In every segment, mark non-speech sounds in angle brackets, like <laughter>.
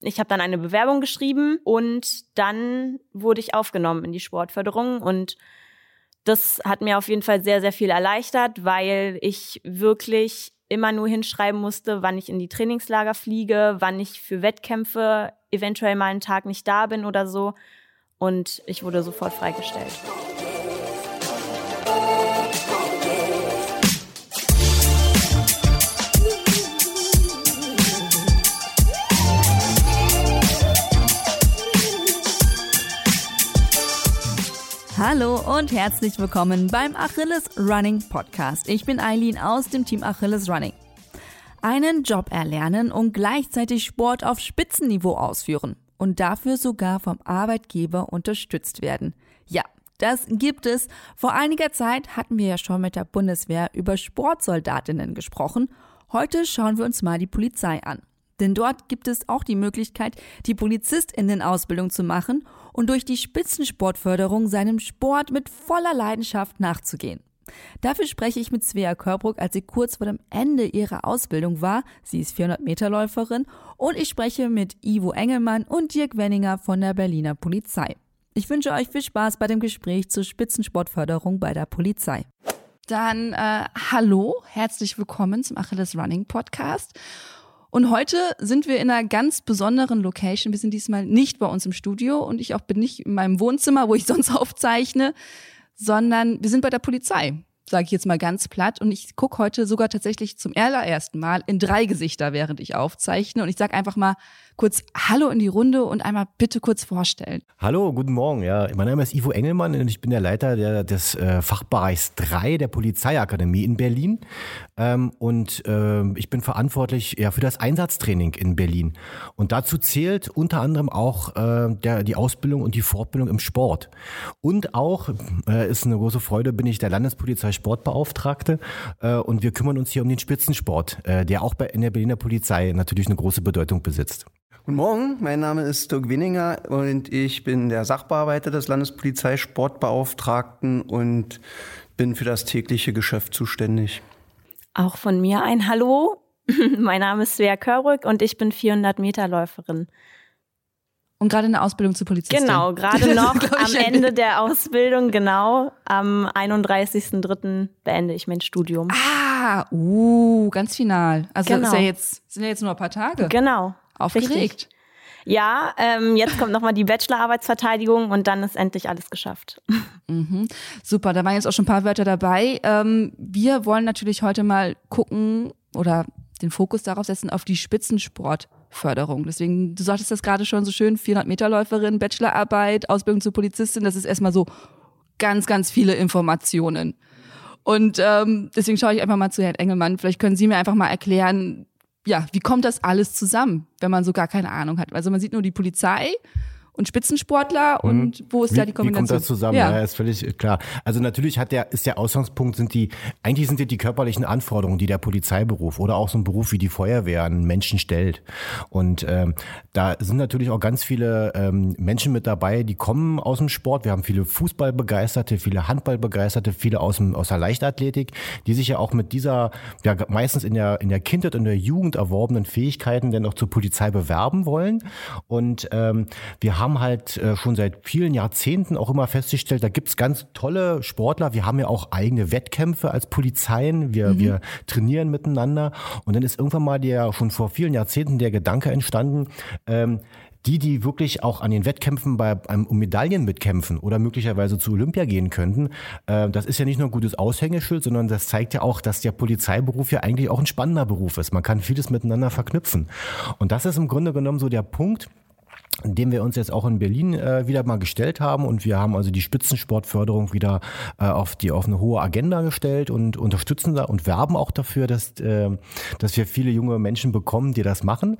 Ich habe dann eine Bewerbung geschrieben und dann wurde ich aufgenommen in die Sportförderung und das hat mir auf jeden Fall sehr, sehr viel erleichtert, weil ich wirklich immer nur hinschreiben musste, wann ich in die Trainingslager fliege, wann ich für Wettkämpfe eventuell mal einen Tag nicht da bin oder so. Und ich wurde sofort freigestellt. Hallo und herzlich willkommen beim Achilles Running Podcast. Ich bin Eileen aus dem Team Achilles Running. Einen Job erlernen und gleichzeitig Sport auf Spitzenniveau ausführen und dafür sogar vom Arbeitgeber unterstützt werden. Ja, das gibt es. Vor einiger Zeit hatten wir ja schon mit der Bundeswehr über Sportsoldatinnen gesprochen. Heute schauen wir uns mal die Polizei an. Denn dort gibt es auch die Möglichkeit, die Polizistinnen-Ausbildung zu machen und durch die Spitzensportförderung seinem Sport mit voller Leidenschaft nachzugehen. Dafür spreche ich mit Svea Körbruck, als sie kurz vor dem Ende ihrer Ausbildung war. Sie ist 400 Meter Läuferin und ich spreche mit Ivo Engelmann und Dirk Wenninger von der Berliner Polizei. Ich wünsche euch viel Spaß bei dem Gespräch zur Spitzensportförderung bei der Polizei. Dann äh, hallo, herzlich willkommen zum Achilles Running Podcast. Und heute sind wir in einer ganz besonderen Location. Wir sind diesmal nicht bei uns im Studio und ich auch bin nicht in meinem Wohnzimmer, wo ich <laughs> sonst aufzeichne, sondern wir sind bei der Polizei, sage ich jetzt mal ganz platt. Und ich gucke heute sogar tatsächlich zum allerersten Mal in drei Gesichter, während ich aufzeichne. Und ich sage einfach mal, kurz Hallo in die Runde und einmal bitte kurz vorstellen. Hallo, guten Morgen. Ja, mein Name ist Ivo Engelmann und ich bin der Leiter der, des äh, Fachbereichs 3 der Polizeiakademie in Berlin. Ähm, und äh, ich bin verantwortlich ja, für das Einsatztraining in Berlin. Und dazu zählt unter anderem auch äh, der, die Ausbildung und die Fortbildung im Sport. Und auch, äh, ist eine große Freude, bin ich der Landespolizei Sportbeauftragte äh, und wir kümmern uns hier um den Spitzensport, äh, der auch bei, in der Berliner Polizei natürlich eine große Bedeutung besitzt. Guten Morgen, mein Name ist Dirk Winninger und ich bin der Sachbearbeiter des Landespolizeisportbeauftragten und bin für das tägliche Geschäft zuständig. Auch von mir ein Hallo. <laughs> mein Name ist Svea Körrück und ich bin 400 Meter Läuferin. Und gerade in der Ausbildung zur Polizistin. Genau, <laughs> gerade noch am Ende der Ausbildung, genau. Am 31.03. beende ich mein Studium. Ah, uh, ganz final. Also genau. ist ja jetzt, sind ja jetzt nur ein paar Tage. Genau. Aufgeregt. Richtig. Ja, ähm, jetzt kommt nochmal die Bachelorarbeitsverteidigung und dann ist endlich alles geschafft. Mhm. Super, da waren jetzt auch schon ein paar Wörter dabei. Ähm, wir wollen natürlich heute mal gucken oder den Fokus darauf setzen auf die Spitzensportförderung. Deswegen, du sagtest das gerade schon so schön, 400 Meter Läuferin, Bachelorarbeit, Ausbildung zur Polizistin, das ist erstmal so ganz, ganz viele Informationen. Und ähm, deswegen schaue ich einfach mal zu Herrn Engelmann. Vielleicht können Sie mir einfach mal erklären, ja, wie kommt das alles zusammen, wenn man so gar keine Ahnung hat? Also man sieht nur die Polizei und Spitzensportler mhm. und wo ist wie, da die Kombination? Wie kommt das zusammen? Ja. ja, ist völlig klar. Also natürlich hat der, ist der Ausgangspunkt, sind die, eigentlich sind die, die körperlichen Anforderungen, die der Polizeiberuf oder auch so ein Beruf wie die Feuerwehr an Menschen stellt. Und ähm, da sind natürlich auch ganz viele ähm, Menschen mit dabei, die kommen aus dem Sport. Wir haben viele Fußballbegeisterte, viele Handballbegeisterte, viele aus, dem, aus der Leichtathletik, die sich ja auch mit dieser, ja meistens in der, in der Kindheit und der Jugend erworbenen Fähigkeiten dann auch zur Polizei bewerben wollen. Und ähm, wir haben haben halt äh, schon seit vielen Jahrzehnten auch immer festgestellt, da gibt's ganz tolle Sportler. Wir haben ja auch eigene Wettkämpfe als Polizeien. Wir, mhm. wir trainieren miteinander. Und dann ist irgendwann mal der schon vor vielen Jahrzehnten der Gedanke entstanden, ähm, die, die wirklich auch an den Wettkämpfen bei einem um Medaillen mitkämpfen oder möglicherweise zu Olympia gehen könnten, äh, das ist ja nicht nur ein gutes Aushängeschild, sondern das zeigt ja auch, dass der Polizeiberuf ja eigentlich auch ein spannender Beruf ist. Man kann vieles miteinander verknüpfen. Und das ist im Grunde genommen so der Punkt, dem wir uns jetzt auch in Berlin äh, wieder mal gestellt haben und wir haben also die Spitzensportförderung wieder äh, auf die auf eine hohe Agenda gestellt und unterstützen da und werben auch dafür, dass äh, dass wir viele junge Menschen bekommen, die das machen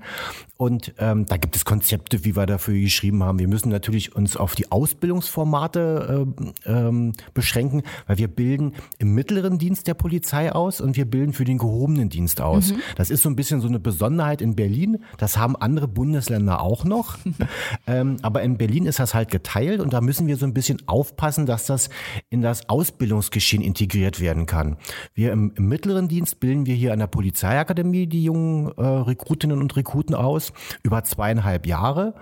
und ähm, da gibt es Konzepte, wie wir dafür geschrieben haben. Wir müssen natürlich uns auf die Ausbildungsformate äh, ähm, beschränken, weil wir bilden im mittleren Dienst der Polizei aus und wir bilden für den gehobenen Dienst aus. Mhm. Das ist so ein bisschen so eine Besonderheit in Berlin. Das haben andere Bundesländer auch noch. <laughs> Ähm, aber in Berlin ist das halt geteilt und da müssen wir so ein bisschen aufpassen, dass das in das Ausbildungsgeschehen integriert werden kann. Wir im, im mittleren Dienst bilden wir hier an der Polizeiakademie die jungen äh, Rekrutinnen und Rekruten aus über zweieinhalb Jahre.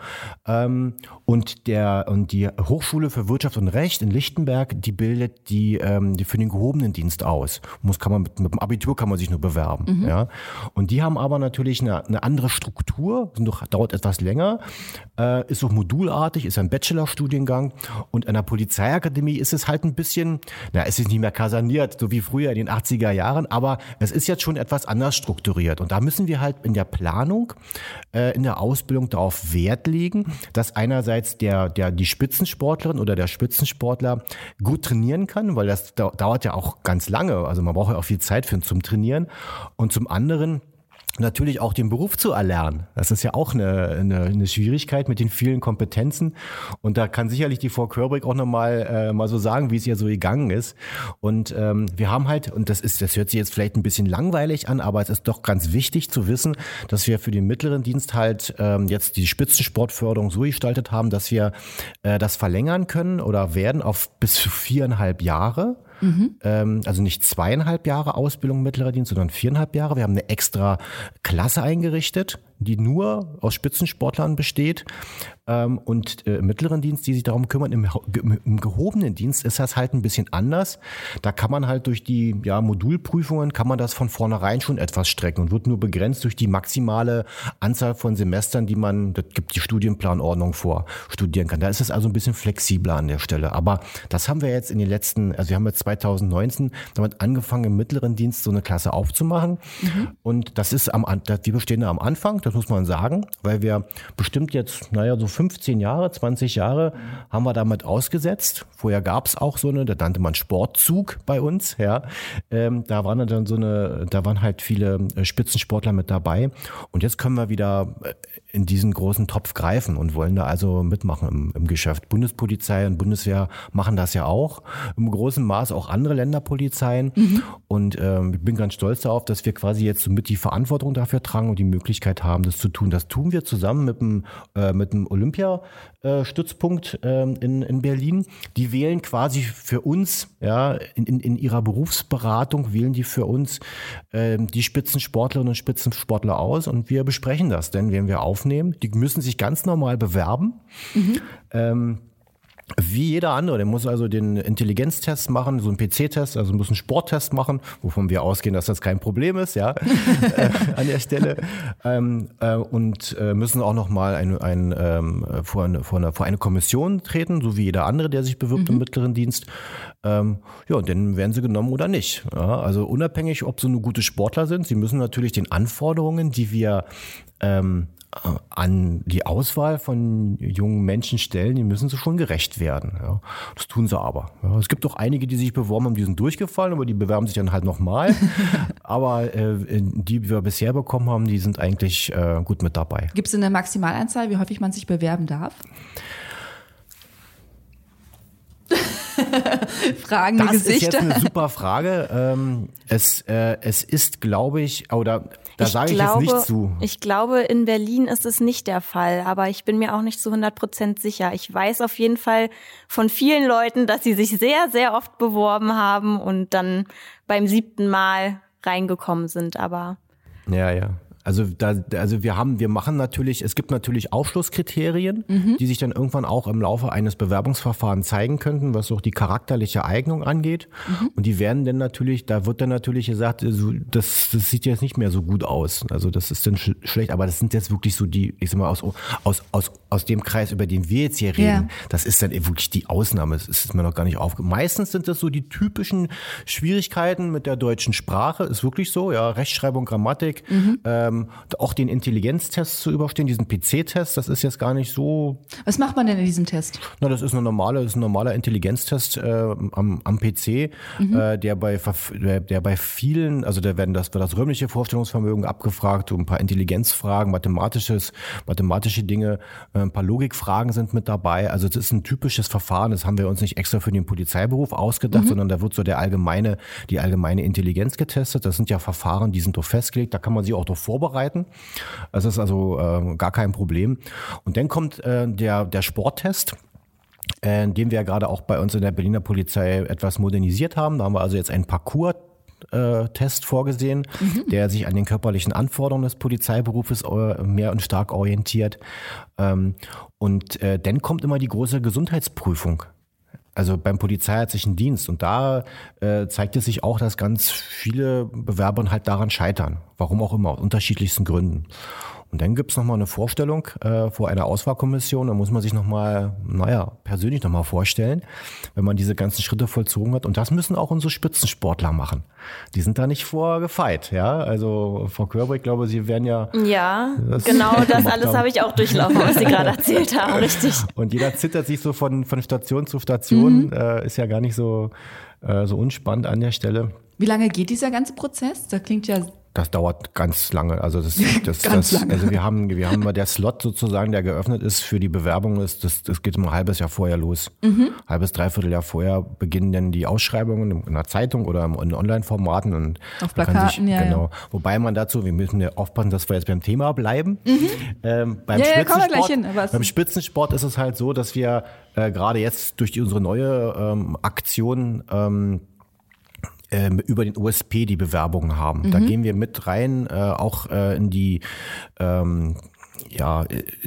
Ähm, und der und die Hochschule für Wirtschaft und Recht in Lichtenberg, die bildet die, ähm, die für den gehobenen Dienst aus. Muss kann man mit, mit dem Abitur kann man sich nur bewerben. Mhm. Ja. Und die haben aber natürlich eine, eine andere Struktur, dauert etwas länger, äh, ist auch modulartig, ist ein Bachelorstudiengang und an der Polizeiakademie ist es halt ein bisschen, na, es ist nicht mehr kaserniert, so wie früher in den 80er Jahren, aber es ist jetzt schon etwas anders strukturiert. Und da müssen wir halt in der Planung, äh, in der Ausbildung darauf Wert legen, dass einerseits der, der, die Spitzensportlerin oder der Spitzensportler gut trainieren kann, weil das dauert ja auch ganz lange. Also man braucht ja auch viel Zeit für zum Trainieren. Und zum anderen natürlich auch den Beruf zu erlernen. Das ist ja auch eine, eine, eine Schwierigkeit mit den vielen Kompetenzen. Und da kann sicherlich die Frau Körbrick auch nochmal äh, mal so sagen, wie es ihr so gegangen ist. Und ähm, wir haben halt, und das ist, das hört sich jetzt vielleicht ein bisschen langweilig an, aber es ist doch ganz wichtig zu wissen, dass wir für den mittleren Dienst halt ähm, jetzt die Spitzensportförderung so gestaltet haben, dass wir äh, das verlängern können oder werden auf bis zu viereinhalb Jahre. Mhm. Ähm, also nicht zweieinhalb Jahre Ausbildung mittlerer Dienst, sondern viereinhalb Jahre. Wir haben eine extra Klasse eingerichtet, die nur aus Spitzensportlern besteht ähm, und äh, im mittleren Dienst, die sich darum kümmern. Im, Im, gehobenen Dienst ist das halt ein bisschen anders. Da kann man halt durch die ja, Modulprüfungen, kann man das von vornherein schon etwas strecken und wird nur begrenzt durch die maximale Anzahl von Semestern, die man, das gibt die Studienplanordnung vor, studieren kann. Da ist es also ein bisschen flexibler an der Stelle. Aber das haben wir jetzt in den letzten, also wir haben jetzt 2019 damit angefangen, im mittleren Dienst so eine Klasse aufzumachen. Mhm. Und das ist am, wir bestehen da am Anfang, das muss man sagen, weil wir bestimmt jetzt, naja, so 15 Jahre, 20 Jahre haben wir damit ausgesetzt. Vorher gab es auch so eine, da nannte man Sportzug bei uns, ja. Ähm, da waren dann so eine, da waren halt viele äh, Spitzensportler mit dabei. Und jetzt können wir wieder äh, in diesen großen Topf greifen und wollen da also mitmachen im, im Geschäft. Bundespolizei und Bundeswehr machen das ja auch im großen Maß, auch andere Länderpolizeien. Mhm. Und ähm, ich bin ganz stolz darauf, dass wir quasi jetzt so mit die Verantwortung dafür tragen und die Möglichkeit haben, das zu tun. Das tun wir zusammen mit dem, äh, mit dem Olympiastützpunkt äh, in, in Berlin. Die wählen quasi für uns, ja, in, in, in ihrer Berufsberatung wählen die für uns äh, die Spitzensportlerinnen und Spitzensportler aus und wir besprechen das, denn wenn wir auf aufnehmen. Die müssen sich ganz normal bewerben. Mhm. Ähm, wie jeder andere, der muss also den Intelligenztest machen, so einen PC-Test, also muss einen Sporttest machen, wovon wir ausgehen, dass das kein Problem ist, ja, <laughs> äh, an der Stelle. Ähm, äh, und äh, müssen auch nochmal ein, ein, ähm, vor, eine, vor, eine, vor eine Kommission treten, so wie jeder andere, der sich bewirbt mhm. im mittleren Dienst. Ähm, ja, und dann werden sie genommen oder nicht. Ja, also unabhängig, ob sie nur gute Sportler sind, sie müssen natürlich den Anforderungen, die wir ähm, an die Auswahl von jungen Menschen stellen, die müssen sie schon gerecht werden. Ja. Das tun sie aber. Ja. Es gibt auch einige, die sich beworben haben, die sind durchgefallen, aber die bewerben sich dann halt nochmal. <laughs> aber äh, die, die wir bisher bekommen haben, die sind eigentlich äh, gut mit dabei. Gibt es eine Maximalanzahl, wie häufig man sich bewerben darf? <laughs> Fragende das Gesichter. Das ist jetzt eine super Frage. Ähm, es, äh, es ist, glaube ich, oder da sage ich jetzt nicht zu. Ich glaube, in Berlin ist es nicht der Fall, aber ich bin mir auch nicht zu 100 Prozent sicher. Ich weiß auf jeden Fall von vielen Leuten, dass sie sich sehr, sehr oft beworben haben und dann beim siebten Mal reingekommen sind, aber. Ja, ja. Also da, also wir haben, wir machen natürlich, es gibt natürlich Aufschlusskriterien, mhm. die sich dann irgendwann auch im Laufe eines Bewerbungsverfahrens zeigen könnten, was auch die charakterliche Eignung angeht. Mhm. Und die werden dann natürlich, da wird dann natürlich gesagt, das, das sieht jetzt nicht mehr so gut aus. Also das ist dann sch schlecht, aber das sind jetzt wirklich so die, ich sag mal, aus, aus, aus, aus dem Kreis, über den wir jetzt hier reden, ja. das ist dann wirklich die Ausnahme. Das ist mir noch gar nicht aufgefallen. Meistens sind das so die typischen Schwierigkeiten mit der deutschen Sprache, ist wirklich so, ja, Rechtschreibung, Grammatik, mhm. ähm, ähm, auch den Intelligenztest zu überstehen, diesen PC-Test, das ist jetzt gar nicht so. Was macht man denn in diesem Test? Na, das ist eine normale, ist ein normaler Intelligenztest äh, am, am PC, mhm. äh, der bei der, der bei vielen, also da werden das, das räumliche Vorstellungsvermögen abgefragt, ein paar Intelligenzfragen, mathematisches, mathematische Dinge, äh, ein paar Logikfragen sind mit dabei. Also das ist ein typisches Verfahren, das haben wir uns nicht extra für den Polizeiberuf ausgedacht, mhm. sondern da wird so der allgemeine, die allgemeine Intelligenz getestet. Das sind ja Verfahren, die sind doch festgelegt, da kann man sich auch doch vorbereiten vorbereiten. Das ist also äh, gar kein Problem. Und dann kommt äh, der, der Sporttest äh, den wir ja gerade auch bei uns in der Berliner Polizei etwas modernisiert haben. Da haben wir also jetzt einen Parcours äh, Test vorgesehen, mhm. der sich an den körperlichen Anforderungen des Polizeiberufes äh, mehr und stark orientiert. Ähm, und dann kommt immer die große Gesundheitsprüfung. Also beim polizeiärztlichen Dienst. Und da äh, zeigt es sich auch, dass ganz viele Bewerber halt daran scheitern. Warum auch immer, aus unterschiedlichsten Gründen. Und dann gibt's noch mal eine Vorstellung äh, vor einer Auswahlkommission. Da muss man sich nochmal, naja, persönlich nochmal vorstellen, wenn man diese ganzen Schritte vollzogen hat. Und das müssen auch unsere Spitzensportler machen. Die sind da nicht vorgefeit, ja. Also Frau Körber, ich glaube, Sie werden ja. Ja, das <laughs> genau das alles habe ich auch durchlaufen, was Sie gerade erzählt haben, <laughs> richtig. Und jeder zittert sich so von, von Station zu Station. Mhm. Äh, ist ja gar nicht so, äh, so unspannend an der Stelle. Wie lange geht dieser ganze Prozess? Das klingt ja das dauert ganz lange. Also das, <laughs> das, das lange. also wir haben, wir haben der Slot sozusagen, der geöffnet ist für die Bewerbung, ist das, das geht immer ein halbes Jahr vorher los. Mhm. Halbes, dreiviertel Jahr vorher beginnen dann die Ausschreibungen in der Zeitung oder in Online-Formaten und auf Plakaten, sich, ja, genau. Ja. Wobei man dazu, wir müssen ja aufpassen, dass wir jetzt beim Thema bleiben. Mhm. Ähm, beim, ja, Spitzensport, hin, beim Spitzensport ist es halt so, dass wir äh, gerade jetzt durch unsere neue ähm, Aktion ähm, ähm, über den USP die Bewerbungen haben. Mhm. Da gehen wir mit rein, äh, auch äh, in die ähm, ja,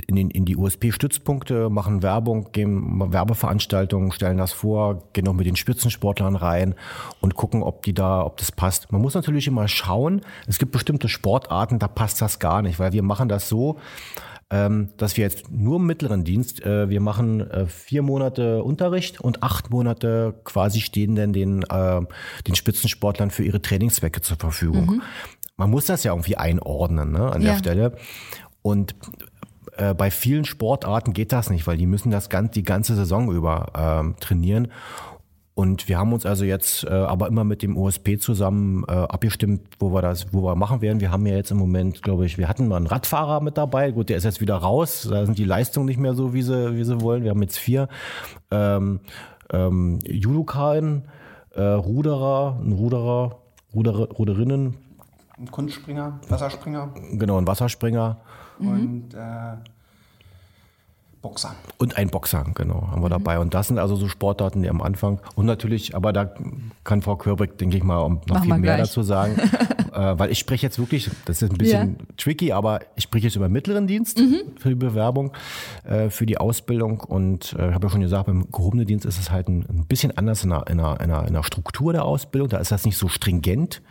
in, den, in die USP-Stützpunkte, machen Werbung, gehen Werbeveranstaltungen, stellen das vor, gehen auch mit den Spitzensportlern rein und gucken, ob die da, ob das passt. Man muss natürlich immer schauen, es gibt bestimmte Sportarten, da passt das gar nicht, weil wir machen das so, ähm, dass wir jetzt nur im mittleren Dienst, äh, wir machen äh, vier Monate Unterricht und acht Monate quasi stehen denn den, äh, den Spitzensportlern für ihre Trainingszwecke zur Verfügung. Mhm. Man muss das ja irgendwie einordnen ne, an ja. der Stelle. Und äh, bei vielen Sportarten geht das nicht, weil die müssen das ganz, die ganze Saison über ähm, trainieren. Und wir haben uns also jetzt äh, aber immer mit dem OSP zusammen äh, abgestimmt, wo wir das, wo wir machen werden. Wir haben ja jetzt im Moment, glaube ich, wir hatten mal einen Radfahrer mit dabei. Gut, der ist jetzt wieder raus. Da sind die Leistungen nicht mehr so, wie sie, wie sie wollen. Wir haben jetzt vier ähm, ähm, Judokaen, äh, Ruderer, ein Ruderer, Ruder, Ruderinnen. Ein Kunstspringer, Wasserspringer. Genau, ein Wasserspringer. Und äh, Boxer. Und ein Boxer, genau, haben wir mhm. dabei. Und das sind also so Sportarten, die am Anfang. Und natürlich, aber da kann Frau Körbeck, denke ich mal, noch Machen viel mehr dazu sagen. <laughs> äh, weil ich spreche jetzt wirklich, das ist ein bisschen ja. tricky, aber ich spreche jetzt über mittleren Dienst mhm. für die Bewerbung, äh, für die Ausbildung. Und äh, habe ja schon gesagt, beim gehobenen Dienst ist es halt ein, ein bisschen anders in der, in, der, in, der, in der Struktur der Ausbildung. Da ist das nicht so stringent.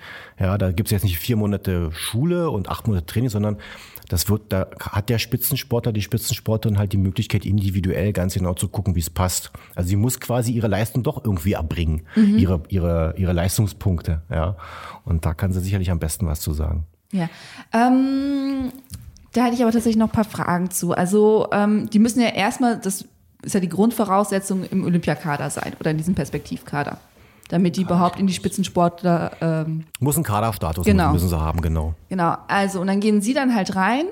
Ja, da gibt es jetzt nicht vier Monate Schule und acht Monate Training, sondern das wird, da hat der Spitzensportler, die Spitzensportlerin halt die Möglichkeit, individuell ganz genau zu gucken, wie es passt. Also sie muss quasi ihre Leistung doch irgendwie erbringen, mhm. ihre, ihre, ihre Leistungspunkte, ja. Und da kann sie sicherlich am besten was zu sagen. Ja. Ähm, da hätte ich aber tatsächlich noch ein paar Fragen zu. Also, ähm, die müssen ja erstmal, das ist ja die Grundvoraussetzung im Olympiakader sein oder in diesem Perspektivkader damit die überhaupt in die Spitzensportler. Ähm, Muss ein Kaderstatus genau. müssen sie haben, genau. Genau, also und dann gehen sie dann halt rein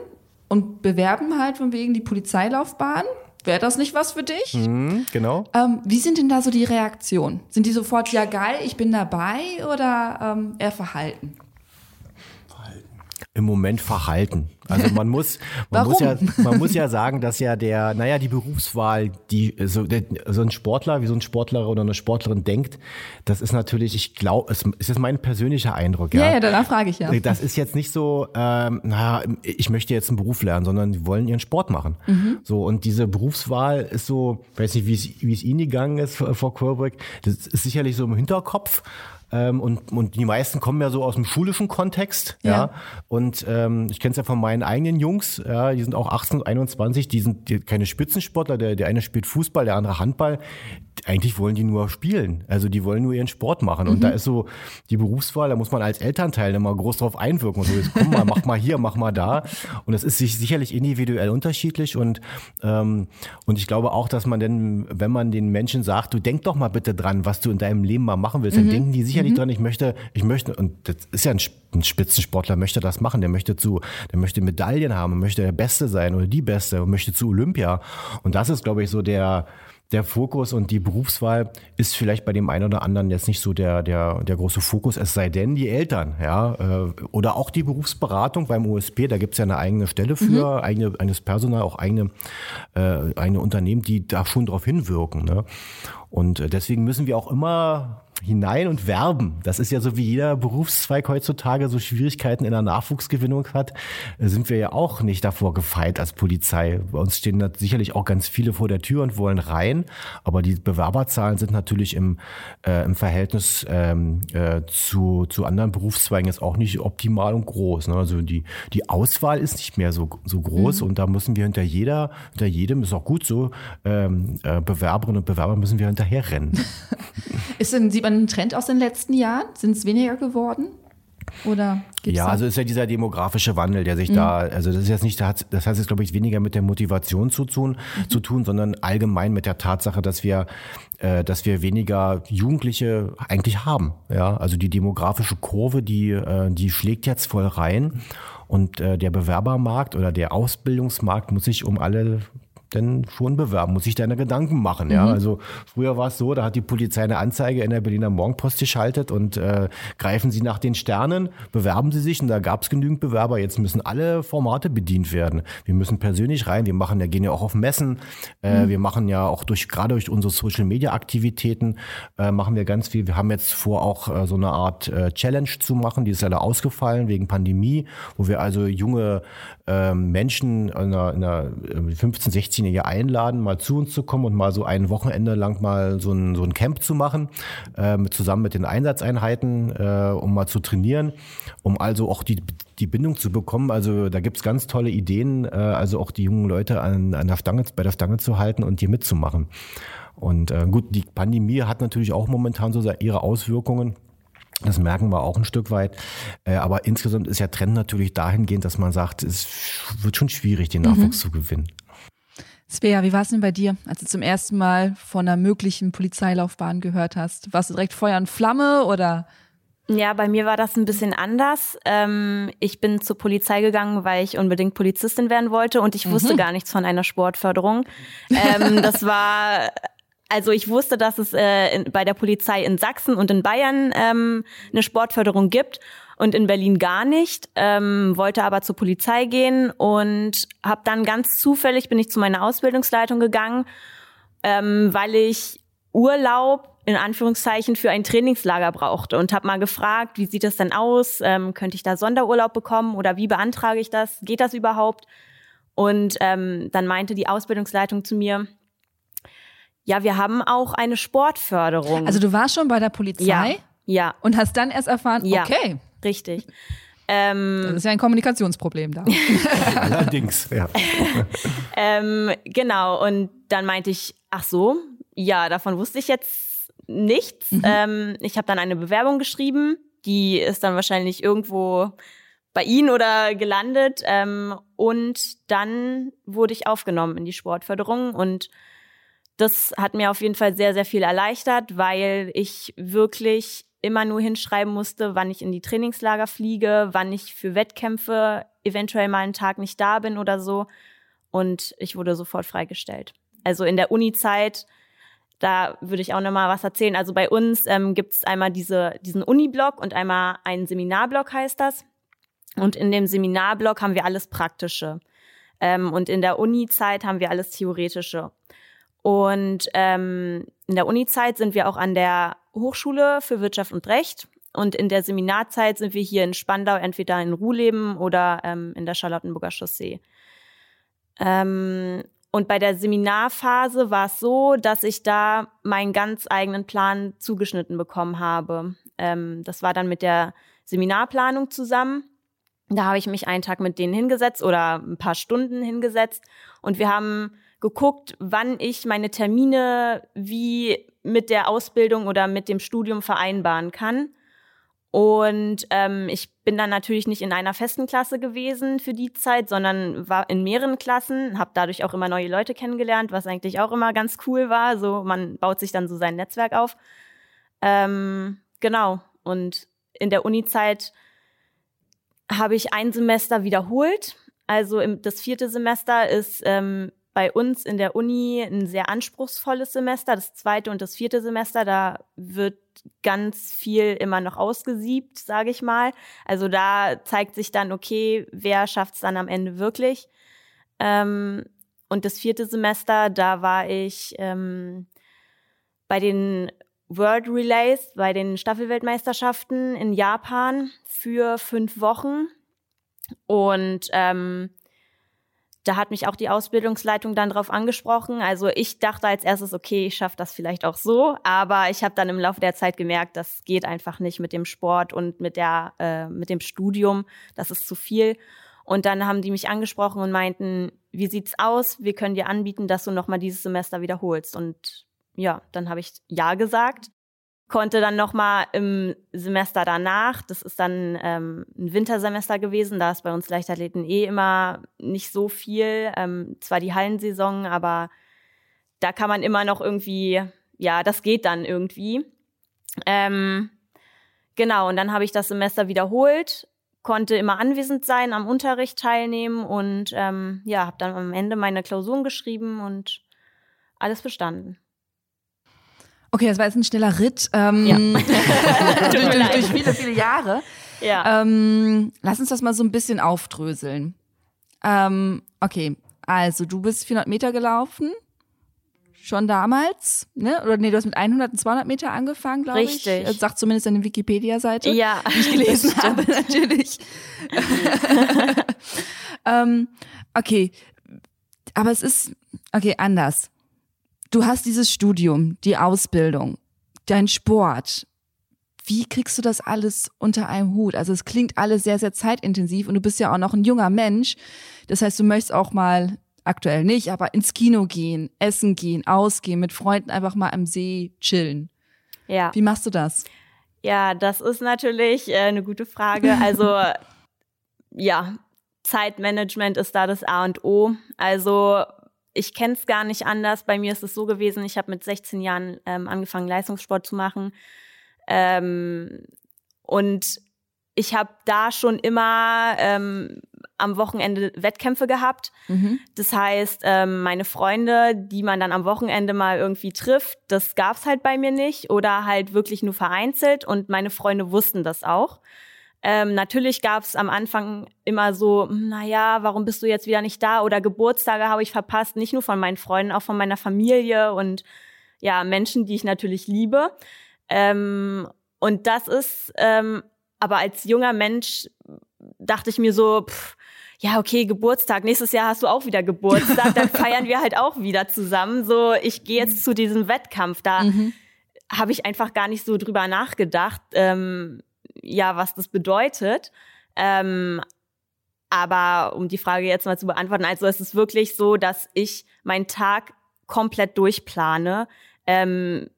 und bewerben halt von wegen die Polizeilaufbahn. Wäre das nicht was für dich? Mhm, genau. Ähm, wie sind denn da so die Reaktionen? Sind die sofort, ja geil, ich bin dabei oder ähm, eher verhalten? Im Moment verhalten. Also man muss, <laughs> man muss ja, <laughs> man muss ja sagen, dass ja der, naja, die Berufswahl, die so, der, so ein Sportler, wie so ein Sportler oder eine Sportlerin denkt, das ist natürlich, ich glaube, es, es ist mein persönlicher Eindruck. Ja, ja, ja danach frage ich ja. Das ist jetzt nicht so, ähm, naja, ich möchte jetzt einen Beruf lernen, sondern die wollen ihren Sport machen. Mhm. So und diese Berufswahl ist so, weiß nicht, wie es, wie es Ihnen gegangen ist, Frau Kohlbrück, das ist sicherlich so im Hinterkopf. Ähm, und, und die meisten kommen ja so aus dem schulischen Kontext. Ja. ja. Und ähm, ich kenne es ja von meinen eigenen Jungs, ja, die sind auch 18, 21, die sind die, keine Spitzensportler. Der, der eine spielt Fußball, der andere Handball. Eigentlich wollen die nur spielen. Also die wollen nur ihren Sport machen. Und mhm. da ist so die Berufswahl, da muss man als Elternteil immer groß drauf einwirken. Und so, jetzt komm mal, mach mal hier, mach mal da. Und das ist sich sicherlich individuell unterschiedlich. Und, ähm, und ich glaube auch, dass man denn, wenn man den Menschen sagt, du denk doch mal bitte dran, was du in deinem Leben mal machen willst, mhm. dann denken die sicherlich mhm. dran, ich möchte, ich möchte, und das ist ja ein, ein Spitzensportler, möchte das machen, der möchte zu, der möchte Medaillen haben, möchte der Beste sein oder die Beste und möchte zu Olympia. Und das ist, glaube ich, so der, der Fokus und die Berufswahl ist vielleicht bei dem einen oder anderen jetzt nicht so der, der, der große Fokus, es sei denn die Eltern, ja, äh, oder auch die Berufsberatung beim USP, da gibt es ja eine eigene Stelle für, mhm. eigene, eigenes Personal, auch eigene, äh, eigene Unternehmen, die da schon darauf hinwirken. Ne? Und äh, deswegen müssen wir auch immer hinein und werben. Das ist ja so wie jeder Berufszweig heutzutage so Schwierigkeiten in der Nachwuchsgewinnung hat, sind wir ja auch nicht davor gefeit als Polizei. Bei uns stehen da sicherlich auch ganz viele vor der Tür und wollen rein, aber die Bewerberzahlen sind natürlich im, äh, im Verhältnis ähm, äh, zu, zu anderen Berufszweigen jetzt auch nicht optimal und groß. Ne? Also die, die Auswahl ist nicht mehr so, so groß mhm. und da müssen wir hinter jeder, hinter jedem, ist auch gut so, ähm, äh, Bewerberinnen und Bewerber müssen wir hinterher rennen. <laughs> ist denn, sieht man einen Trend aus den letzten Jahren? Sind es weniger geworden? Oder ja, also ist ja dieser demografische Wandel, der sich mhm. da, also das ist jetzt nicht, das hat jetzt, glaube ich, weniger mit der Motivation zu tun, mhm. zu tun, sondern allgemein mit der Tatsache, dass wir, äh, dass wir weniger Jugendliche eigentlich haben. Ja, also die demografische Kurve, die, äh, die schlägt jetzt voll rein. Und äh, der Bewerbermarkt oder der Ausbildungsmarkt muss sich um alle denn schon bewerben, muss ich deine Gedanken machen. Ja, mhm. also früher war es so, da hat die Polizei eine Anzeige in der Berliner Morgenpost geschaltet und äh, greifen Sie nach den Sternen, bewerben Sie sich und da gab es genügend Bewerber. Jetzt müssen alle Formate bedient werden. Wir müssen persönlich rein. Wir machen ja gehen ja auch auf Messen. Äh, mhm. Wir machen ja auch durch gerade durch unsere Social Media Aktivitäten äh, machen wir ganz viel. Wir haben jetzt vor auch äh, so eine Art äh, Challenge zu machen. Die ist leider ausgefallen wegen Pandemie, wo wir also junge äh, Menschen in einer, in einer 15, 16 Menschen hier einladen, mal zu uns zu kommen und mal so ein Wochenende lang mal so ein, so ein Camp zu machen, äh, zusammen mit den Einsatzeinheiten, äh, um mal zu trainieren, um also auch die, die Bindung zu bekommen. Also da gibt's ganz tolle Ideen, äh, also auch die jungen Leute an, an der Stange, bei der Stange zu halten und hier mitzumachen. Und äh, gut, die Pandemie hat natürlich auch momentan so ihre Auswirkungen. Das merken wir auch ein Stück weit. Äh, aber insgesamt ist ja Trend natürlich dahingehend, dass man sagt, es wird schon schwierig, den Nachwuchs mhm. zu gewinnen. Svea, wie war es denn bei dir, als du zum ersten Mal von einer möglichen Polizeilaufbahn gehört hast? Warst du direkt Feuer und Flamme oder? Ja, bei mir war das ein bisschen anders. Ähm, ich bin zur Polizei gegangen, weil ich unbedingt Polizistin werden wollte und ich wusste mhm. gar nichts von einer Sportförderung. Ähm, <laughs> das war also ich wusste, dass es äh, in, bei der Polizei in Sachsen und in Bayern ähm, eine Sportförderung gibt und in Berlin gar nicht, ähm, wollte aber zur Polizei gehen und habe dann ganz zufällig bin ich zu meiner Ausbildungsleitung gegangen, ähm, weil ich Urlaub in Anführungszeichen für ein Trainingslager brauchte und habe mal gefragt, wie sieht das denn aus? Ähm, könnte ich da Sonderurlaub bekommen oder wie beantrage ich das? Geht das überhaupt? Und ähm, dann meinte die Ausbildungsleitung zu mir, ja, wir haben auch eine Sportförderung. Also du warst schon bei der Polizei? Ja. Ja. Und hast dann erst erfahren, ja. okay, Richtig. <laughs> Ähm, das ist ja ein Kommunikationsproblem da. <laughs> Allerdings, ja. <laughs> ähm, genau, und dann meinte ich, ach so, ja, davon wusste ich jetzt nichts. Mhm. Ähm, ich habe dann eine Bewerbung geschrieben, die ist dann wahrscheinlich irgendwo bei Ihnen oder gelandet. Ähm, und dann wurde ich aufgenommen in die Sportförderung und das hat mir auf jeden Fall sehr, sehr viel erleichtert, weil ich wirklich immer nur hinschreiben musste, wann ich in die Trainingslager fliege, wann ich für Wettkämpfe eventuell mal einen Tag nicht da bin oder so. Und ich wurde sofort freigestellt. Also in der Uni-Zeit, da würde ich auch noch mal was erzählen. Also bei uns ähm, gibt es einmal diese, diesen Uni-Block und einmal einen Seminarblock heißt das. Und in dem Seminarblock haben wir alles Praktische. Ähm, und in der Uni-Zeit haben wir alles Theoretische. Und ähm, in der Uni-Zeit sind wir auch an der Hochschule für Wirtschaft und Recht. Und in der Seminarzeit sind wir hier in Spandau entweder in Ruhleben oder ähm, in der Charlottenburger Chaussee. Ähm, und bei der Seminarphase war es so, dass ich da meinen ganz eigenen Plan zugeschnitten bekommen habe. Ähm, das war dann mit der Seminarplanung zusammen. Da habe ich mich einen Tag mit denen hingesetzt oder ein paar Stunden hingesetzt und wir haben geguckt, wann ich meine Termine wie mit der Ausbildung oder mit dem Studium vereinbaren kann. Und ähm, ich bin dann natürlich nicht in einer festen Klasse gewesen für die Zeit, sondern war in mehreren Klassen, habe dadurch auch immer neue Leute kennengelernt, was eigentlich auch immer ganz cool war. So, man baut sich dann so sein Netzwerk auf. Ähm, genau. Und in der Uni-Zeit habe ich ein Semester wiederholt. Also im, das vierte Semester ist ähm, bei uns in der Uni ein sehr anspruchsvolles Semester, das zweite und das vierte Semester. Da wird ganz viel immer noch ausgesiebt, sage ich mal. Also da zeigt sich dann, okay, wer schafft es dann am Ende wirklich. Ähm, und das vierte Semester, da war ich ähm, bei den World Relays, bei den Staffelweltmeisterschaften in Japan für fünf Wochen. Und ähm, da hat mich auch die Ausbildungsleitung dann drauf angesprochen. Also ich dachte als erstes, okay, ich schaffe das vielleicht auch so, aber ich habe dann im Laufe der Zeit gemerkt, das geht einfach nicht mit dem Sport und mit der äh, mit dem Studium, das ist zu viel. Und dann haben die mich angesprochen und meinten, wie sieht's aus? Wir können dir anbieten, dass du noch mal dieses Semester wiederholst. Und ja, dann habe ich ja gesagt konnte dann noch mal im Semester danach, das ist dann ähm, ein Wintersemester gewesen, da ist bei uns Leichtathleten eh immer nicht so viel, ähm, zwar die Hallensaison, aber da kann man immer noch irgendwie, ja, das geht dann irgendwie. Ähm, genau, und dann habe ich das Semester wiederholt, konnte immer anwesend sein, am Unterricht teilnehmen und ähm, ja, habe dann am Ende meine Klausuren geschrieben und alles bestanden. Okay, das war jetzt ein schneller Ritt ähm, ja. <laughs> durch, durch, durch, viele, viele Jahre. Ja. Ähm, lass uns das mal so ein bisschen aufdröseln. Ähm, okay, also du bist 400 Meter gelaufen, schon damals, ne? Oder nee, du hast mit 100 und 200 Meter angefangen, glaube ich. Richtig. Das sagt zumindest deine Wikipedia-Seite. Ja. Die ich gelesen <laughs> habe, natürlich. <laughs> ähm, okay, aber es ist, okay, anders du hast dieses Studium, die Ausbildung, dein Sport. Wie kriegst du das alles unter einem Hut? Also es klingt alles sehr, sehr zeitintensiv und du bist ja auch noch ein junger Mensch. Das heißt, du möchtest auch mal, aktuell nicht, aber ins Kino gehen, essen gehen, ausgehen, mit Freunden einfach mal am See chillen. Ja. Wie machst du das? Ja, das ist natürlich äh, eine gute Frage. Also <laughs> ja, Zeitmanagement ist da das A und O. Also ich kenne es gar nicht anders. Bei mir ist es so gewesen, ich habe mit 16 Jahren ähm, angefangen, Leistungssport zu machen. Ähm, und ich habe da schon immer ähm, am Wochenende Wettkämpfe gehabt. Mhm. Das heißt, ähm, meine Freunde, die man dann am Wochenende mal irgendwie trifft, das gab's halt bei mir nicht oder halt wirklich nur vereinzelt. Und meine Freunde wussten das auch. Ähm, natürlich gab es am Anfang immer so, hm, naja, warum bist du jetzt wieder nicht da? Oder Geburtstage habe ich verpasst, nicht nur von meinen Freunden, auch von meiner Familie und ja, Menschen, die ich natürlich liebe. Ähm, und das ist, ähm, aber als junger Mensch dachte ich mir so, pff, ja, okay, Geburtstag, nächstes Jahr hast du auch wieder Geburtstag, dann <laughs> feiern wir halt auch wieder zusammen. So, ich gehe jetzt zu diesem Wettkampf. Da mhm. habe ich einfach gar nicht so drüber nachgedacht. Ähm, ja, was das bedeutet. Ähm, aber um die Frage jetzt mal zu beantworten, also es ist wirklich so, dass ich meinen Tag komplett durchplane. Ähm,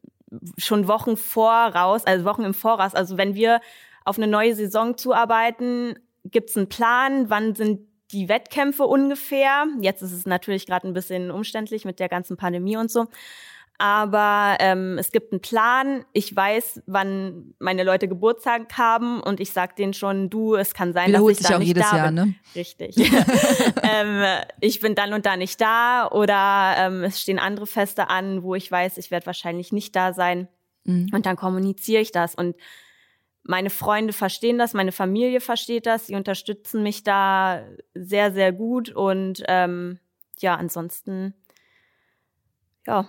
schon Wochen voraus, also Wochen im Voraus. Also wenn wir auf eine neue Saison zuarbeiten, gibt es einen Plan, wann sind die Wettkämpfe ungefähr. Jetzt ist es natürlich gerade ein bisschen umständlich mit der ganzen Pandemie und so. Aber ähm, es gibt einen Plan. Ich weiß, wann meine Leute Geburtstag haben und ich sag denen schon, du, es kann sein, dass ich da nicht da Jahr, bin. Ne? Richtig. <laughs> ähm, ich bin dann und da nicht da oder ähm, es stehen andere Feste an, wo ich weiß, ich werde wahrscheinlich nicht da sein. Mhm. Und dann kommuniziere ich das und meine Freunde verstehen das, meine Familie versteht das, sie unterstützen mich da sehr, sehr gut und ähm, ja, ansonsten ja,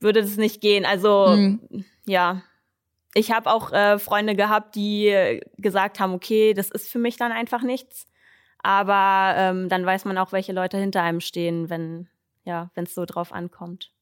würde das nicht gehen. Also mhm. ja, ich habe auch äh, Freunde gehabt, die gesagt haben, okay, das ist für mich dann einfach nichts. Aber ähm, dann weiß man auch, welche Leute hinter einem stehen, wenn ja, wenn es so drauf ankommt.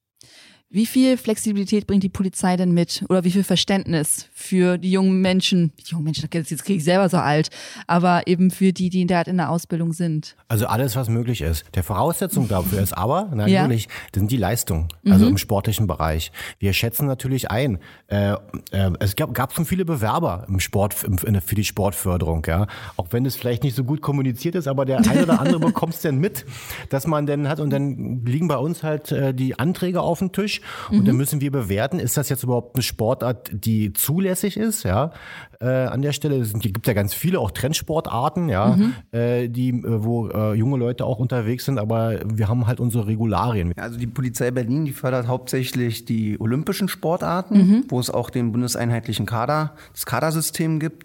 Wie viel Flexibilität bringt die Polizei denn mit? Oder wie viel Verständnis für die jungen Menschen? Die jungen Menschen, jetzt kriege ich selber so alt, aber eben für die, die da in der Ausbildung sind. Also alles, was möglich ist. Der Voraussetzung dafür ist aber <laughs> natürlich, ja. das sind die Leistungen, also mhm. im sportlichen Bereich. Wir schätzen natürlich ein, äh, äh, es gab, gab schon viele Bewerber im Sport, im, für die Sportförderung, ja. Auch wenn es vielleicht nicht so gut kommuniziert ist, aber der eine oder andere <laughs> bekommt es denn mit, dass man denn hat und dann liegen bei uns halt äh, die Anträge auf dem Tisch olympisch. Und dann müssen wir bewerten, ist das jetzt überhaupt eine Sportart, die zulässig ist, ja, äh, an der Stelle. Es gibt ja ganz viele auch Trendsportarten, ja, äh, die, äh, wo äh, junge Leute auch unterwegs sind, aber wir haben halt unsere Regularien. Also die Polizei Berlin, die fördert hauptsächlich die olympischen Sportarten, wo es auch den bundeseinheitlichen Kader, das Kadersystem gibt,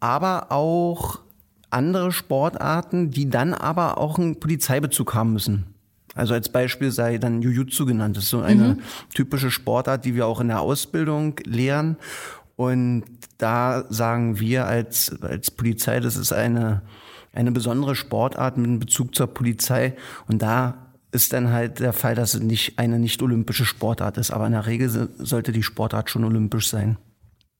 aber auch andere Sportarten, die dann aber auch einen Polizeibezug haben müssen. Also als Beispiel sei dann Jujutsu genannt. Das ist so eine typische Sportart, die wir auch in der Ausbildung lehren. Und da sagen wir als, als Polizei, das ist eine, eine besondere Sportart mit Bezug zur Polizei. Und da ist dann halt der Fall, dass es nicht eine nicht olympische Sportart ist. Aber in der Regel so- sollte die Sportart schon olympisch sein.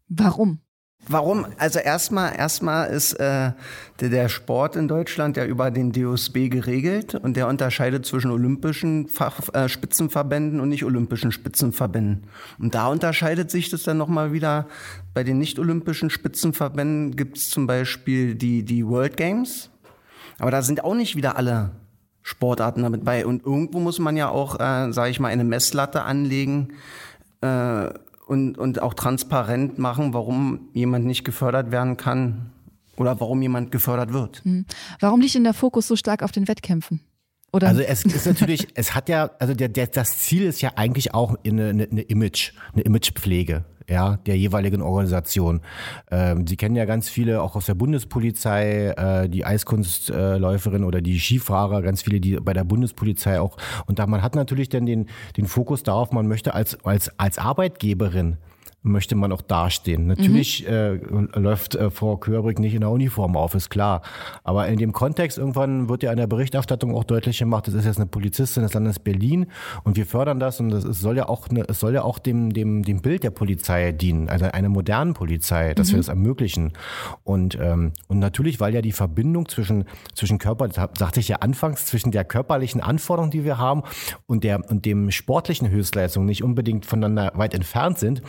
Warum? Warum? Also erstmal, erstmal ist äh, der, der Sport in Deutschland ja über den DOSB geregelt und der unterscheidet zwischen olympischen Fach, äh, Spitzenverbänden und nicht olympischen Spitzenverbänden. Und da unterscheidet sich das dann nochmal wieder. Bei den nicht olympischen Spitzenverbänden gibt es zum Beispiel die, die World Games, aber da sind auch nicht wieder alle Sportarten damit bei. Und irgendwo muss man ja auch, äh, sage ich mal, eine Messlatte anlegen äh, und, und auch transparent machen, warum jemand nicht gefördert werden kann oder warum jemand gefördert wird. Warum liegt denn der Fokus so stark auf den Wettkämpfen? Oder? Also es ist natürlich, es hat ja, also der, der, das Ziel ist ja eigentlich auch eine, eine, eine Image, eine Imagepflege. Ja, der jeweiligen Organisation. Ähm, Sie kennen ja ganz viele, auch aus der Bundespolizei, äh, die Eiskunstläuferin oder die Skifahrer, ganz viele, die bei der Bundespolizei auch. Und da man hat natürlich dann den, den Fokus darauf, man möchte als, als, als Arbeitgeberin möchte man auch dastehen. Natürlich äh, läuft äh, Frau Körbrig nicht in der Uniform auf, ist klar. Aber in dem Kontext irgendwann wird ja in der Berichterstattung auch deutlich gemacht, das ist jetzt eine Polizistin des Landes Berlin und wir fördern das und das ist, soll ja auch eine, es soll ja auch dem, dem, dem Bild der Polizei dienen, also einer modernen Polizei, dass wir das ermöglichen. Und, ähm, und natürlich, weil ja die Verbindung zwischen, zwischen Körper, das sagte ich ja anfangs, zwischen der körperlichen Anforderung, die wir haben und der und dem sportlichen Höchstleistung nicht unbedingt voneinander weit entfernt sind,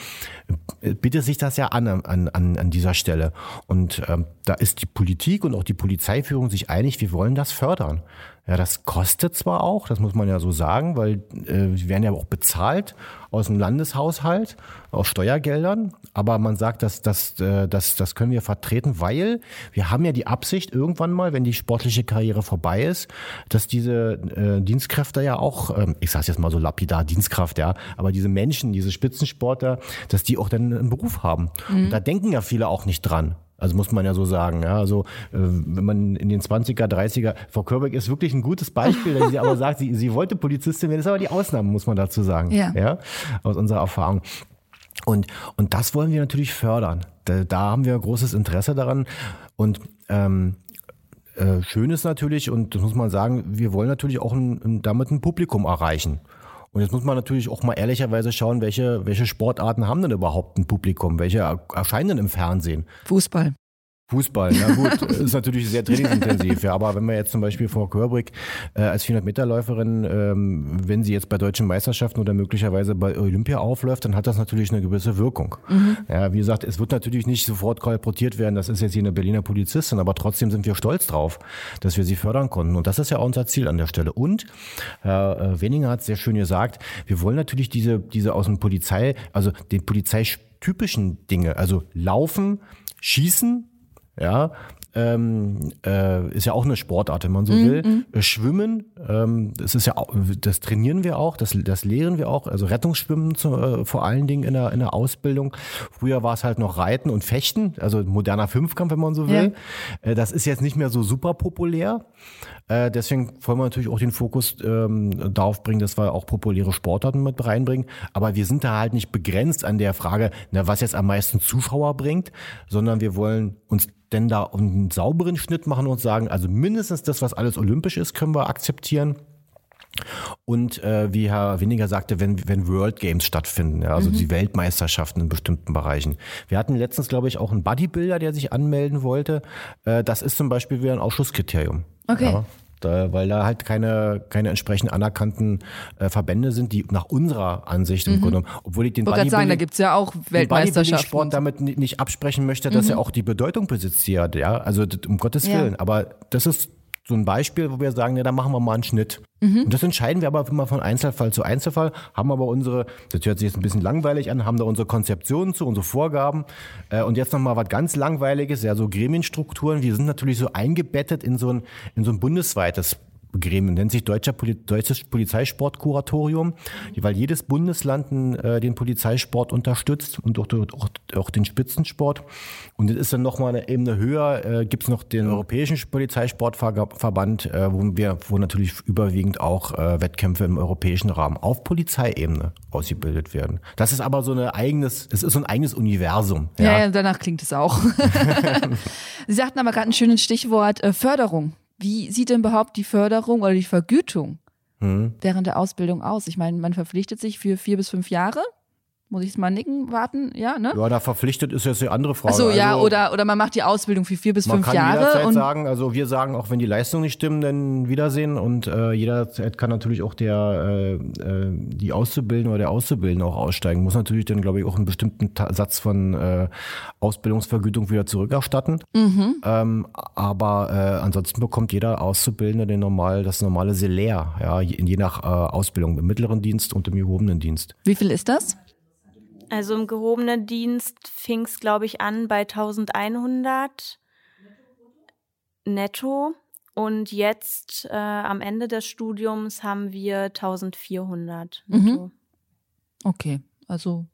bietet sich das ja an an, an, an dieser Stelle. Und ähm, da ist die Politik und auch die Polizeiführung sich einig, wir wollen das fördern. Ja, das kostet zwar auch, das muss man ja so sagen, weil äh, sie werden ja auch bezahlt aus dem Landeshaushalt, aus Steuergeldern, aber man sagt, dass das, äh, das, das können wir vertreten, weil wir haben ja die Absicht irgendwann mal, wenn die sportliche Karriere vorbei ist, dass diese äh, Dienstkräfte ja auch, ähm, ich sage jetzt mal so lapidar, Dienstkraft, ja, aber diese Menschen, diese Spitzensportler, dass die auch dann einen Beruf haben. Und da denken ja viele auch nicht dran. Also muss man ja so sagen. Ja, also äh, wenn man in den 20er, 30er, Frau Körbeck ist wirklich ein gutes Beispiel, wenn sie aber <laughs> sagt, sie, sie wollte Polizistin werden, das ist aber die Ausnahme, muss man dazu sagen. Ja. ja aus unserer Erfahrung. Und, und das wollen wir natürlich fördern. Da, da haben wir großes Interesse daran. Und ähm, äh, schön ist natürlich, und das muss man sagen, wir wollen natürlich auch ein, ein, damit ein Publikum erreichen. Und jetzt muss man natürlich auch mal ehrlicherweise schauen, welche, welche Sportarten haben denn überhaupt ein Publikum? Welche er- erscheinen denn im Fernsehen? Fußball. Fußball, na gut, <laughs> ist natürlich sehr trainingsintensiv, ja. Aber wenn wir jetzt zum Beispiel Frau Körbrig äh, als 400-Meter-Läuferin, ähm, wenn sie jetzt bei deutschen Meisterschaften oder möglicherweise bei Olympia aufläuft, dann hat das natürlich eine gewisse Wirkung. Ja, wie gesagt, es wird natürlich nicht sofort kolportiert werden, das ist jetzt hier eine Berliner Polizistin, aber trotzdem sind wir stolz drauf, dass wir sie fördern konnten. Und das ist ja auch unser Ziel an der Stelle. Und Herr äh, Wenninger hat es sehr schön gesagt, wir wollen natürlich diese, diese aus dem Polizei, also den polizeitypischen Dinge, also laufen, schießen, ja, ähm, äh, ist ja auch eine Sportart, wenn man so will. Äh, Schwimmen, ähm, das ist ja auch, das trainieren wir auch, das, das lehren wir auch, also Rettungsschwimmen zu, äh, vor allen Dingen in der, in der Ausbildung. Früher war es halt noch Reiten und Fechten, also moderner Fünfkampf, wenn man so will. Äh, das ist jetzt nicht mehr so super populär. Äh, deswegen wollen wir natürlich auch den Fokus ähm, darauf bringen, dass wir auch populäre Sportarten mit reinbringen. Aber wir sind da halt nicht begrenzt an der Frage, na, was jetzt am meisten Zuschauer bringt, sondern wir wollen uns denn da einen sauberen Schnitt machen und sagen, also mindestens das, was alles olympisch ist, können wir akzeptieren. Und äh, wie Herr Winiger sagte, wenn, wenn World Games stattfinden, ja, also die Weltmeisterschaften in bestimmten Bereichen. Wir hatten letztens, glaube ich, auch einen Bodybuilder, der sich anmelden wollte. Äh, das ist zum Beispiel wieder ein Ausschusskriterium. Okay. Ja, da, weil da halt keine, keine entsprechend anerkannten äh, Verbände sind, die nach unserer Ansicht im Grunde, genommen- obwohl ich den gerade sagen, da Bodybuilding- gibt's ja auch Weltmeisterschaften. Bodybuilding-Sport damit ni- nicht absprechen möchte, dass er auch die Bedeutung besitzt hier, ja, also um Gottes Ja. Willen. Aber das ist so ein Beispiel, wo wir sagen, ja, da machen wir mal einen Schnitt. Mhm. Und das entscheiden wir aber immer von Einzelfall zu Einzelfall, haben aber unsere, das hört sich jetzt ein bisschen langweilig an, haben da unsere Konzeptionen zu, unsere Vorgaben. Äh, und jetzt nochmal was ganz Langweiliges, ja, so Gremienstrukturen, die sind natürlich so eingebettet in so ein, in so ein bundesweites Gremium, nennt sich Deutscher Poli Deutsches Polizeisportkuratorium, weil jedes Bundesland äh, den Polizeisport unterstützt und auch, auch, auch, den Spitzensport. Und es ist dann nochmal eine Ebene höher, äh, gibt es noch den Europäischen Polizeisportverband, äh, wo wir, wo natürlich überwiegend auch äh, Wettkämpfe im europäischen Rahmen auf Polizeiebene ausgebildet werden. Das ist aber so ein eigenes, es ist so ein eigenes Universum. Ja, ja, ja danach klingt es auch. <laughs> Sie sagten aber gerade ein schönes Stichwort äh, Förderung. Wie sieht denn überhaupt die Förderung oder die Vergütung hm. während der Ausbildung aus? Ich meine, man verpflichtet sich für vier bis fünf Jahre muss ich es mal nicken, warten, ja, ne? Ja, da verpflichtet ist jetzt die andere Frage. Ach so, ja, also, oder, oder man macht die Ausbildung für vier bis fünf Jahre. Man kann jederzeit und sagen, also wir sagen, auch wenn die Leistungen nicht stimmen, dann Wiedersehen und äh, jederzeit kann natürlich auch der, äh, äh, die Auszubildende oder der Auszubildende auch aussteigen. Muss natürlich dann, glaube ich, auch einen bestimmten Ta Satz von äh, Ausbildungsvergütung wieder zurückerstatten. Mhm. Ähm, aber äh, ansonsten bekommt jeder Auszubildende den normal, das normale Salär, ja, je, je nach äh, Ausbildung im mittleren Dienst und im gehobenen Dienst. Wie viel ist das? Also im gehobenen Dienst fing es, glaube ich, an bei 1100 netto. Und jetzt äh, am Ende des Studiums haben wir 1400 mhm. netto. Mhm. Okay, also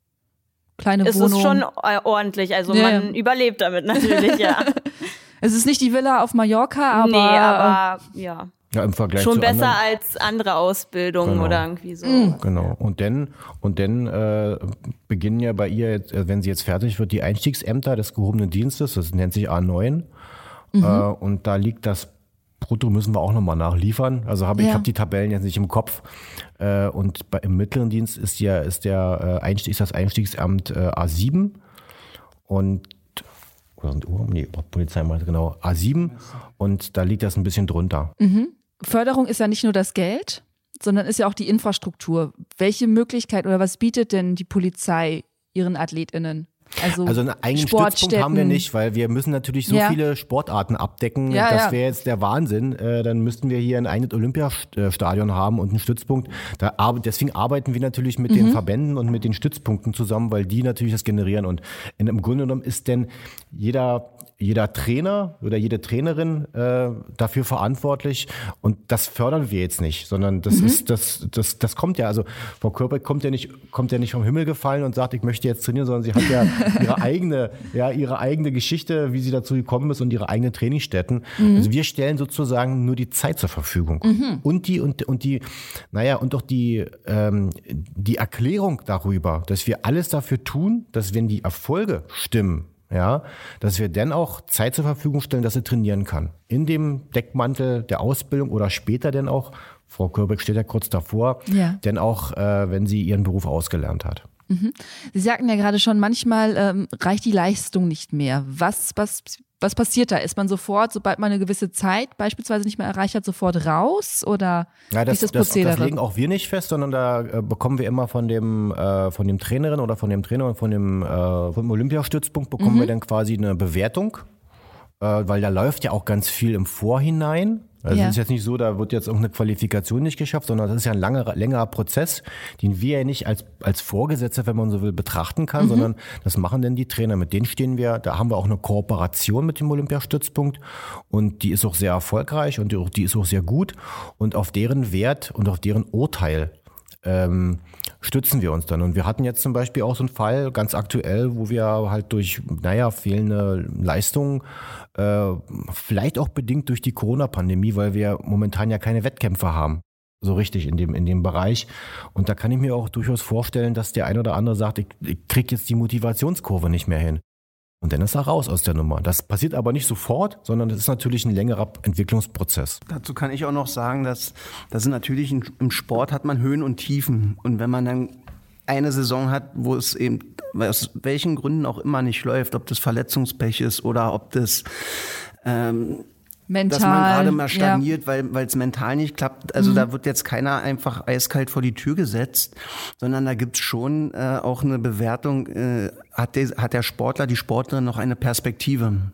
kleine es Wohnung. Es ist schon äh, ordentlich, also ja. man überlebt damit natürlich, ja. <laughs> es ist nicht die Villa auf Mallorca, aber. Nee, aber ja. Ja, im Vergleich Schon zu besser anderen. als andere Ausbildungen genau. oder irgendwie so. Mhm. Genau. Und dann, und dann äh, beginnen ja bei ihr, jetzt, äh, wenn sie jetzt fertig wird, die Einstiegsämter des gehobenen Dienstes, das nennt sich A9. Mhm. Äh, und da liegt das Brutto müssen wir auch nochmal nachliefern. Also habe ja. ich habe die Tabellen jetzt nicht im Kopf. Äh, und bei, im mittleren Dienst ist ja ist der äh, Einstieg, ist das Einstiegsamt äh, A7 und oder sind Uhr? Nee, Polizei meinte genau A7 und da liegt das ein bisschen drunter. Mhm. Förderung ist ja nicht nur das Geld, sondern ist ja auch die Infrastruktur. Welche Möglichkeit oder was bietet denn die Polizei ihren AthletInnen? Also, also einen eigenen Stützpunkt haben wir nicht, weil wir müssen natürlich so ja. viele Sportarten abdecken. Ja, das wäre jetzt der Wahnsinn. Äh, dann müssten wir hier ein eigenes Olympiastadion haben und einen Stützpunkt. Da, deswegen arbeiten wir natürlich mit mhm. den Verbänden und mit den Stützpunkten zusammen, weil die natürlich das generieren. Und im Grunde genommen ist denn jeder jeder Trainer oder jede Trainerin äh, dafür verantwortlich und das fördern wir jetzt nicht, sondern das mhm. ist das das das kommt ja also Frau Körbeck kommt ja nicht kommt ja nicht vom Himmel gefallen und sagt, ich möchte jetzt trainieren, sondern sie hat ja <laughs> ihre eigene ja ihre eigene Geschichte, wie sie dazu gekommen ist und ihre eigenen Trainingsstätten. Mhm. Also wir stellen sozusagen nur die Zeit zur Verfügung mhm. und die und und die naja und auch die ähm, die Erklärung darüber, dass wir alles dafür tun, dass wenn die Erfolge stimmen ja, dass wir dann auch Zeit zur Verfügung stellen, dass sie trainieren kann. In dem Deckmantel der Ausbildung oder später dann auch, Frau Körbeck steht ja kurz davor, ja. denn auch, äh, wenn sie ihren Beruf ausgelernt hat. Mhm. Sie sagten ja gerade schon, manchmal ähm, reicht die Leistung nicht mehr. Was, was was passiert da? Ist man sofort, sobald man eine gewisse Zeit beispielsweise nicht mehr erreicht hat, sofort raus oder ja, das, wie ist das Prozedere? Das, das legen auch wir nicht fest, sondern da äh, bekommen wir immer von dem äh, von dem Trainerin oder von dem Trainer und von dem, äh, vom Olympiastützpunkt bekommen mhm. wir dann quasi eine Bewertung, weil da läuft ja auch ganz viel im Vorhinein. Also ja. es ist jetzt nicht so, da wird jetzt irgendeine Qualifikation nicht geschafft, sondern das ist ja ein langer, längerer Prozess, den wir ja nicht als, als Vorgesetzter, wenn man so will, betrachten kann, mhm. sondern das machen denn die Trainer. Mit denen stehen wir, da haben wir auch eine Kooperation mit dem Olympiastützpunkt und die ist auch sehr erfolgreich und die, die ist auch sehr gut und auf deren Wert und auf deren Urteil ähm, stützen wir uns dann. Und wir hatten jetzt zum Beispiel auch so einen Fall ganz aktuell, wo wir halt durch, naja, fehlende Leistungen, äh, vielleicht auch bedingt durch die Corona-Pandemie, weil wir momentan ja keine Wettkämpfe haben. So richtig in dem, in dem Bereich. Und da kann ich mir auch durchaus vorstellen, dass der ein oder andere sagt, ich, ich krieg jetzt die Motivationskurve nicht mehr hin. Und dann ist er raus aus der Nummer. Das passiert aber nicht sofort, sondern das ist natürlich ein längerer Entwicklungsprozess. Dazu kann ich auch noch sagen, dass das natürlich im Sport hat man Höhen und Tiefen. Und wenn man dann eine Saison hat, wo es eben aus welchen Gründen auch immer nicht läuft, ob das Verletzungspech ist oder ob das ähm, mental, dass man gerade mal stagniert, ja. weil es mental nicht klappt. Also mhm. da wird jetzt keiner einfach eiskalt vor die Tür gesetzt, sondern da gibt's schon äh, auch eine Bewertung, äh, hat, der, hat der Sportler, die Sportlerin noch eine Perspektive. Und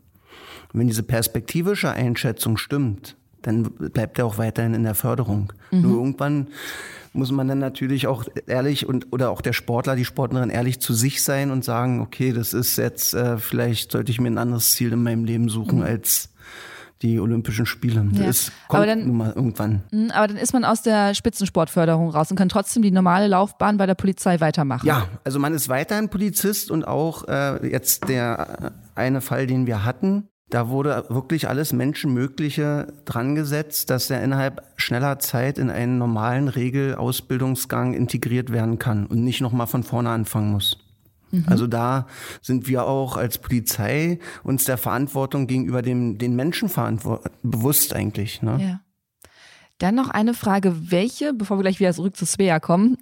wenn diese perspektivische Einschätzung stimmt, dann bleibt er auch weiterhin in der Förderung. Mhm. Nur irgendwann muss man dann natürlich auch ehrlich und oder auch der Sportler, die Sportlerin ehrlich zu sich sein und sagen, okay, das ist jetzt äh, vielleicht sollte ich mir ein anderes Ziel in meinem Leben suchen mhm. als die Olympischen Spiele. Ja. Das kommt dann, nun mal irgendwann. Mhm, aber dann ist man aus der Spitzensportförderung raus und kann trotzdem die normale Laufbahn bei der Polizei weitermachen. Ja, also man ist weiterhin Polizist und auch äh, jetzt der eine Fall, den wir hatten, da wurde wirklich alles Menschenmögliche dran gesetzt, dass er innerhalb schneller Zeit in einen normalen Regelausbildungsgang integriert werden kann und nicht nochmal von vorne anfangen muss. Mhm. Also da sind wir auch als Polizei uns der Verantwortung gegenüber dem, den Menschen bewusst eigentlich. Ne? Ja. Dann noch eine Frage, welche, bevor wir gleich wieder zurück zu Svea kommen.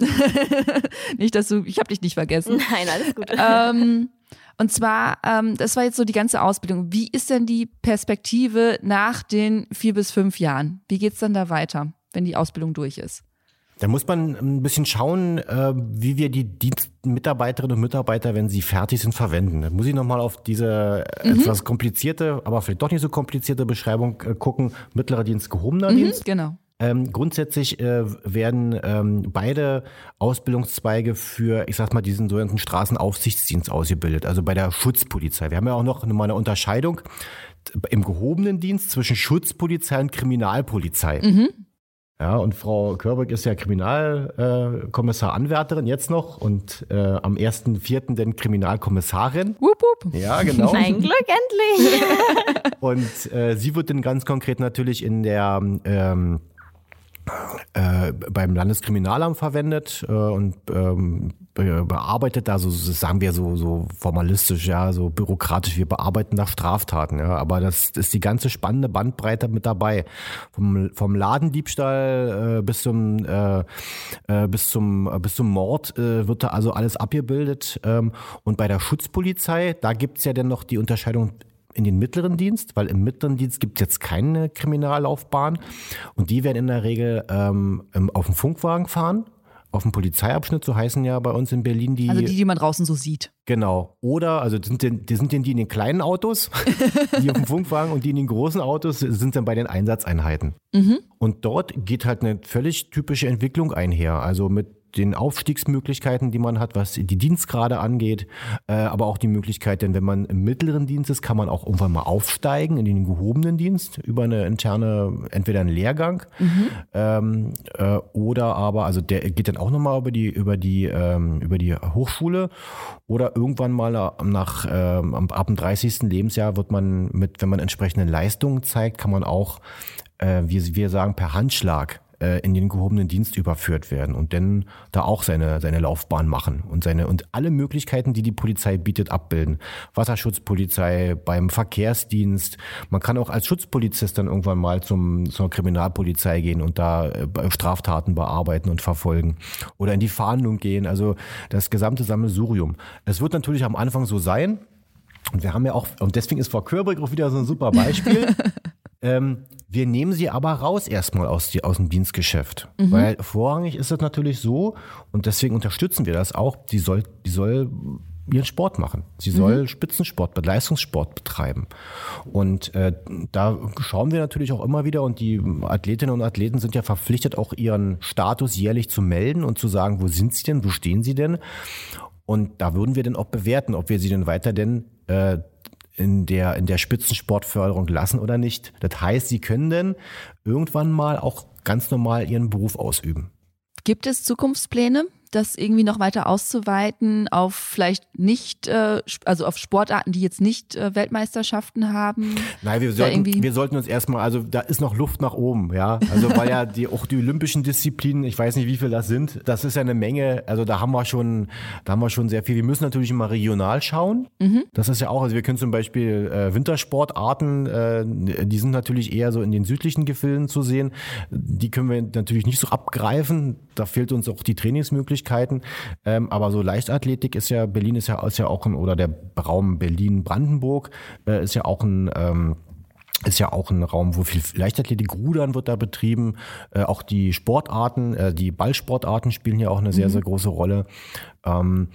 <laughs> nicht, dass du, ich habe dich nicht vergessen. Nein, alles gut. Ähm, und zwar, ähm, das war jetzt so die ganze Ausbildung. Wie ist denn die Perspektive nach den vier bis fünf Jahren? Wie geht's dann da weiter, wenn die Ausbildung durch ist? Da muss man ein bisschen schauen, äh, wie wir die Dienstmitarbeiterinnen und Mitarbeiter, wenn sie fertig sind, verwenden. Da muss ich nochmal auf diese mhm. etwas komplizierte, aber vielleicht doch nicht so komplizierte Beschreibung äh, gucken. Mittlerer Dienst, gehobener mhm, Dienst. Genau. Ähm, grundsätzlich äh, werden ähm, beide Ausbildungszweige für, ich sag mal, diesen sogenannten Straßenaufsichtsdienst ausgebildet, also bei der Schutzpolizei. Wir haben ja auch noch mal eine Unterscheidung im gehobenen Dienst zwischen Schutzpolizei und Kriminalpolizei. Mhm. Ja, und Frau Körbeck ist ja Kriminalkommissar-Anwärterin jetzt noch und äh, am 1.4. dann Kriminalkommissarin. Wupp, wupp. Ja, genau. Ein Glück endlich. <laughs> und äh, sie wird dann ganz konkret natürlich in der ähm, äh, beim Landeskriminalamt verwendet äh, und ähm, bearbeitet da so, sagen wir so, so formalistisch, ja, so bürokratisch, wir bearbeiten da Straftaten, ja, aber das ist die ganze spannende Bandbreite mit dabei. Vom, vom Ladendiebstahl äh, bis zum, äh, äh, bis zum, bis zum Mord äh, wird da also alles abgebildet ähm, und bei der Schutzpolizei, da gibt's ja dann noch die Unterscheidung in den mittleren Dienst, weil im mittleren Dienst gibt es jetzt keine Kriminallaufbahn und die werden in der Regel ähm, auf dem Funkwagen fahren, auf dem Polizeiabschnitt, so heißen ja bei uns in Berlin die. Also die, die man draußen so sieht. Genau. Oder, also sind denn, die sind denn die in den kleinen Autos, <laughs> die auf dem Funkwagen und die in den großen Autos sind dann bei den Einsatzeinheiten. Mhm. Und dort geht halt eine völlig typische Entwicklung einher. Also mit den Aufstiegsmöglichkeiten, die man hat, was die Dienstgrade angeht, äh, aber auch die Möglichkeit, denn wenn man im mittleren Dienst ist, kann man auch irgendwann mal aufsteigen in den gehobenen Dienst über eine interne, entweder einen Lehrgang mhm. ähm, äh, oder aber, also der geht dann auch nochmal über die, über die, ähm, über die Hochschule oder irgendwann mal nach, ähm, ab dem 30. Lebensjahr wird man mit, wenn man entsprechende Leistungen zeigt, kann man auch, äh, wie wir sagen, per Handschlag äh, in den gehobenen Dienst überführt werden und dann da auch seine, seine Laufbahn machen und seine und alle Möglichkeiten, die die Polizei bietet, abbilden. Wasserschutzpolizei, beim Verkehrsdienst. Man kann auch als Schutzpolizist dann irgendwann mal zum, zur Kriminalpolizei gehen und da äh, Straftaten bearbeiten und verfolgen oder in die Fahndung gehen. Also das gesamte Sammelsurium. Es wird natürlich am Anfang so sein, und wir haben ja auch, und deswegen ist Frau Körbeck auch wieder so ein super Beispiel. <laughs> ähm, wir nehmen sie aber raus erstmal aus, die, aus dem Dienstgeschäft. Mhm. Weil vorrangig ist es natürlich so, und deswegen unterstützen wir das auch, die soll, die soll ihren Sport machen. Sie soll mhm. Spitzensport, Leistungssport betreiben. Und äh, da schauen wir natürlich auch immer wieder, und die Athletinnen und Athleten sind ja verpflichtet, auch ihren Status jährlich zu melden und zu sagen, wo sind sie denn, wo stehen sie denn? Und da würden wir dann auch bewerten, ob wir sie denn weiter denn äh, in der, in der Spitzensportförderung lassen oder nicht. Das heißt, sie können denn irgendwann mal auch ganz normal ihren Beruf ausüben. Gibt es Zukunftspläne? Das irgendwie noch weiter auszuweiten auf vielleicht nicht, äh, also auf Sportarten, die jetzt nicht äh, Weltmeisterschaften haben? Nein, wir sollten, wir sollten uns erstmal, also da ist noch Luft nach oben, ja. Also weil ja die, auch die olympischen Disziplinen, ich weiß nicht, wie viel das sind, das ist ja eine Menge, also da haben wir schon, da haben wir schon sehr viel. Wir müssen natürlich immer regional schauen. Mhm. Das ist ja auch, also wir können zum Beispiel äh, Wintersportarten, äh, die sind natürlich eher so in den südlichen Gefilden zu sehen. Die können wir natürlich nicht so abgreifen. Da fehlt uns auch die Trainingsmöglichkeit. Möglichkeiten. Ähm, aber so Leichtathletik ist ja, Berlin ist ja, ist ja auch ein, oder der Raum Berlin-Brandenburg äh, ist ja auch ein, ähm, ist ja auch ein Raum, wo viel Leichtathletik, Rudern wird da betrieben. Äh, auch die Sportarten, äh, die Ballsportarten spielen ja auch eine sehr, mhm. sehr große Rolle. Ähm,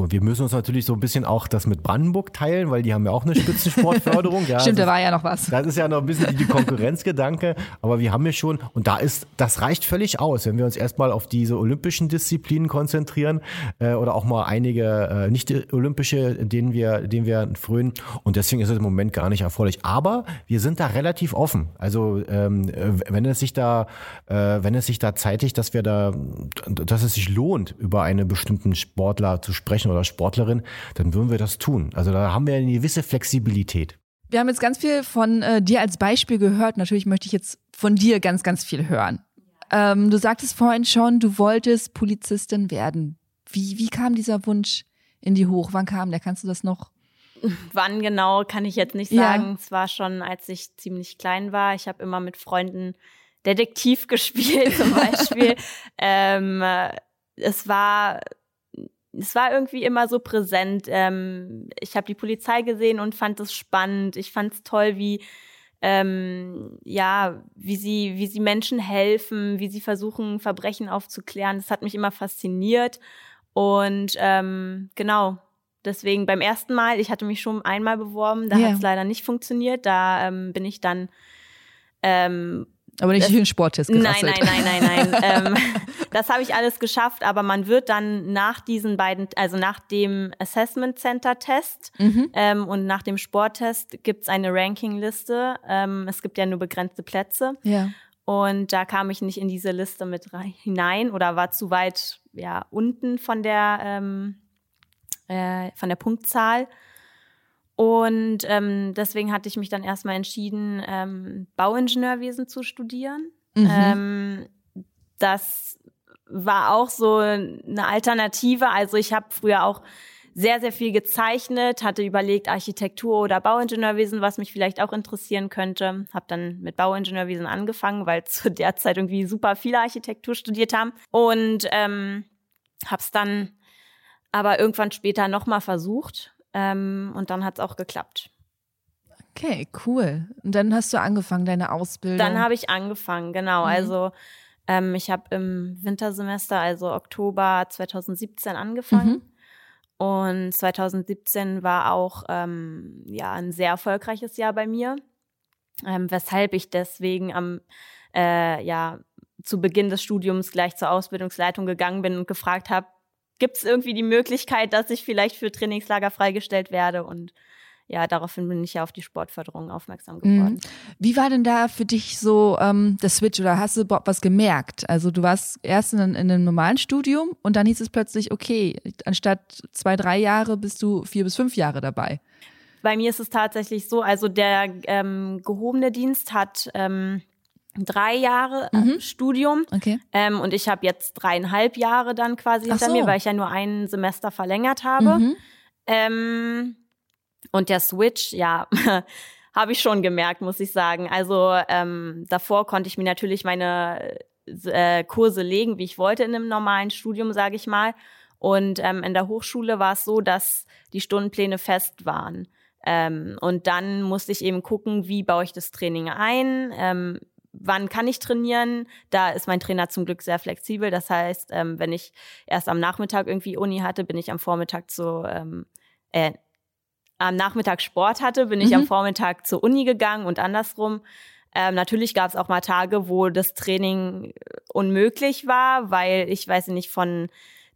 Und wir müssen uns natürlich so ein bisschen auch das mit Brandenburg teilen, weil die haben ja auch eine Spitzensportförderung. <laughs> ja, Stimmt, da war ja noch was. Das ist ja noch ein bisschen die Konkurrenzgedanke, aber wir haben ja schon, und da ist, das reicht völlig aus, wenn wir uns erstmal auf diese olympischen Disziplinen konzentrieren äh, oder auch mal einige äh, nicht-olympische, denen wir, denen wir frönen. Und deswegen ist es im Moment gar nicht erforderlich. Aber wir sind da relativ offen. Also ähm, wenn es sich da, äh, wenn es sich da zeitigt, dass wir da, dass es sich lohnt, über einen bestimmten Sportler zu sprechen oder Sportlerin, dann würden wir das tun. Also da haben wir eine gewisse Flexibilität. Wir haben jetzt ganz viel von äh, dir als Beispiel gehört. Natürlich möchte ich jetzt von dir ganz, ganz viel hören. Ähm, du sagtest vorhin schon, du wolltest Polizistin werden. Wie, wie kam dieser Wunsch in die hoch? Wann kam der? Kannst du das noch? Wann genau, kann ich jetzt nicht sagen. Ja. Es war schon, als ich ziemlich klein war. Ich habe immer mit Freunden Detektiv <laughs> gespielt zum Beispiel. <laughs> ähm, es war es war irgendwie immer so präsent. Ähm, ich habe die Polizei gesehen und fand es spannend. Ich fand es toll, wie ähm, ja, wie sie, wie sie Menschen helfen, wie sie versuchen, Verbrechen aufzuklären. Das hat mich immer fasziniert. Und ähm, genau, deswegen beim ersten Mal, ich hatte mich schon einmal beworben, da ja. hat es leider nicht funktioniert. Da ähm, bin ich dann ähm, aber nicht das, den Sporttest gerasselt. Nein, nein, nein, nein, nein. <laughs> ähm, das habe ich alles geschafft, aber man wird dann nach diesen beiden, also nach dem Assessment Center Test mhm. ähm, und nach dem Sporttest gibt es eine Rankingliste. Ähm, es gibt ja nur begrenzte Plätze. Ja. Und da kam ich nicht in diese Liste mit rein, hinein oder war zu weit ja, unten von der, ähm, äh, von der Punktzahl. Und ähm, deswegen hatte ich mich dann erstmal entschieden, ähm, Bauingenieurwesen zu studieren. Mhm. Ähm, das war auch so eine Alternative. Also ich habe früher auch sehr, sehr viel gezeichnet, hatte überlegt, Architektur oder Bauingenieurwesen, was mich vielleicht auch interessieren könnte. Habe dann mit Bauingenieurwesen angefangen, weil zu der Zeit irgendwie super viele Architektur studiert haben. Und ähm, habe es dann aber irgendwann später nochmal versucht ähm, und dann hat es auch geklappt. Okay, cool. Und dann hast du angefangen, deine Ausbildung. Dann habe ich angefangen, genau. Mhm. Also ähm, ich habe im Wintersemester, also Oktober 2017 angefangen. Mhm. Und 2017 war auch ähm, ja ein sehr erfolgreiches Jahr bei mir, ähm, weshalb ich deswegen am äh, ja zu Beginn des Studiums gleich zur Ausbildungsleitung gegangen bin und gefragt habe, gibt es irgendwie die Möglichkeit, dass ich vielleicht für Trainingslager freigestellt werde und ja, daraufhin bin ich ja auf die Sportförderung aufmerksam mhm. geworden. Wie war denn da für dich so ähm, der Switch oder hast du überhaupt was gemerkt? Also du warst erst in, in einem normalen Studium und dann hieß es plötzlich, okay, anstatt zwei, drei Jahre bist du vier bis fünf Jahre dabei. Bei mir ist es tatsächlich so, also der ähm, gehobene Dienst hat ähm, drei Jahre äh, mhm. Studium. Okay. Ähm, und ich habe jetzt dreieinhalb Jahre dann quasi hinter so. mir, weil ich ja nur ein Semester verlängert habe. Mhm. Ähm, und der Switch, ja, <laughs> habe ich schon gemerkt, muss ich sagen. Also ähm, davor konnte ich mir natürlich meine äh, Kurse legen, wie ich wollte in einem normalen Studium, sage ich mal. Und ähm, in der Hochschule war es so, dass die Stundenpläne fest waren. Ähm, und dann musste ich eben gucken, wie baue ich das Training ein, ähm, wann kann ich trainieren? Da ist mein Trainer zum Glück sehr flexibel. Das heißt, ähm, wenn ich erst am Nachmittag irgendwie Uni hatte, bin ich am Vormittag zu, ähm, äh, am Nachmittag Sport hatte, bin ich am mhm. Vormittag zur Uni gegangen und andersrum. Ähm, natürlich gab es auch mal Tage, wo das Training unmöglich war, weil ich weiß nicht von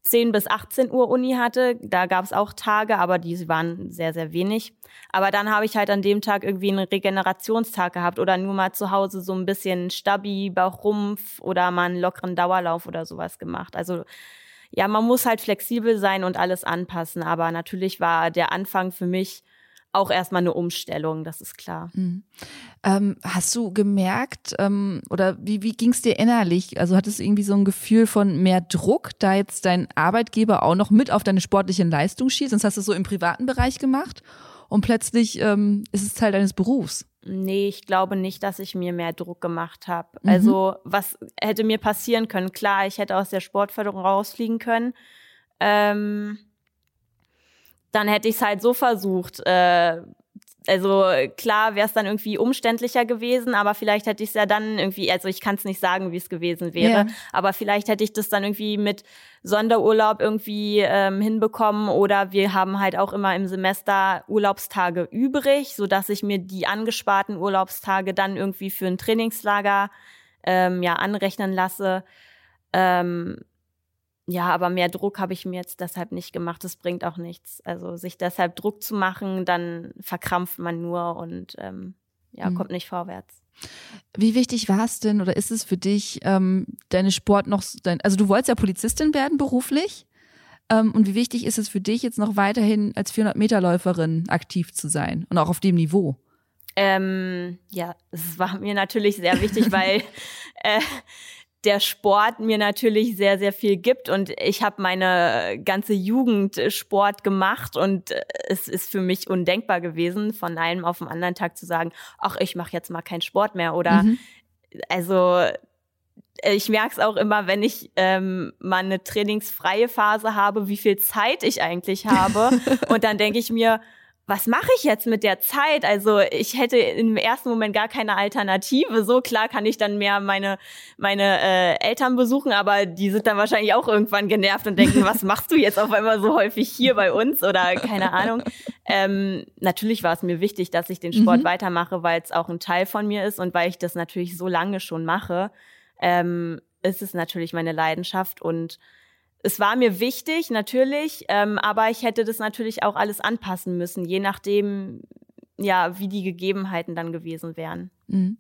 10 bis 18 Uhr Uni hatte. Da gab es auch Tage, aber die waren sehr, sehr wenig. Aber dann habe ich halt an dem Tag irgendwie einen Regenerationstag gehabt oder nur mal zu Hause so ein bisschen Stabi, Bauchrumpf oder mal einen lockeren Dauerlauf oder sowas gemacht. Also ja, man muss halt flexibel sein und alles anpassen. Aber natürlich war der Anfang für mich auch erstmal eine Umstellung, das ist klar. Mhm. Ähm, hast du gemerkt, ähm, oder wie, wie ging es dir innerlich? Also hattest du irgendwie so ein Gefühl von mehr Druck, da jetzt dein Arbeitgeber auch noch mit auf deine sportliche Leistung schießt? Sonst hast du es so im privaten Bereich gemacht und plötzlich ähm, ist es Teil deines Berufs. Nee, ich glaube nicht, dass ich mir mehr Druck gemacht habe. Mhm. Also was hätte mir passieren können? Klar, ich hätte aus der Sportförderung rausfliegen können. Ähm, dann hätte ich es halt so versucht, äh, also klar wäre es dann irgendwie umständlicher gewesen, aber vielleicht hätte ich es ja dann irgendwie, also ich kann es nicht sagen, wie es gewesen wäre, ja. aber vielleicht hätte ich das dann irgendwie mit Sonderurlaub irgendwie ähm, hinbekommen oder wir haben halt auch immer im Semester Urlaubstage übrig, so dass ich mir die angesparten Urlaubstage dann irgendwie für ein Trainingslager ähm, ja anrechnen lasse. Ähm, ja, aber mehr Druck habe ich mir jetzt deshalb nicht gemacht. Das bringt auch nichts. Also sich deshalb Druck zu machen, dann verkrampft man nur und ähm, ja, mhm. kommt nicht vorwärts. Wie wichtig war es denn oder ist es für dich, ähm, deine Sport noch, dein, also du wolltest ja Polizistin werden beruflich. Ähm, und wie wichtig ist es für dich jetzt noch weiterhin als 400-Meter-Läuferin aktiv zu sein und auch auf dem Niveau? Ähm, ja, es war mir natürlich sehr wichtig, weil <laughs> äh, der Sport mir natürlich sehr, sehr viel gibt. Und ich habe meine ganze Jugend Sport gemacht und äh, es ist für mich undenkbar gewesen, von einem auf den anderen Tag zu sagen, ach, ich mache jetzt mal keinen Sport mehr. Oder mhm. also ich merke es auch immer, wenn ich ähm, mal eine trainingsfreie Phase habe, wie viel Zeit ich eigentlich habe. <laughs> und dann denke ich mir, was mache ich jetzt mit der Zeit? Also ich hätte im ersten Moment gar keine Alternative. So klar kann ich dann mehr meine meine äh, Eltern besuchen, aber die sind dann wahrscheinlich auch irgendwann genervt und denken, <laughs> was machst du jetzt auf einmal so häufig hier bei uns oder keine Ahnung. Ähm, natürlich war es mir wichtig, dass ich den Sport mhm. weitermache, weil es auch ein Teil von mir ist und weil ich das natürlich so lange schon mache. Ähm, ist es natürlich meine Leidenschaft und es war mir wichtig, natürlich, ähm, aber ich hätte das natürlich auch alles anpassen müssen, je nachdem, ja, wie die Gegebenheiten dann gewesen wären. Mhm.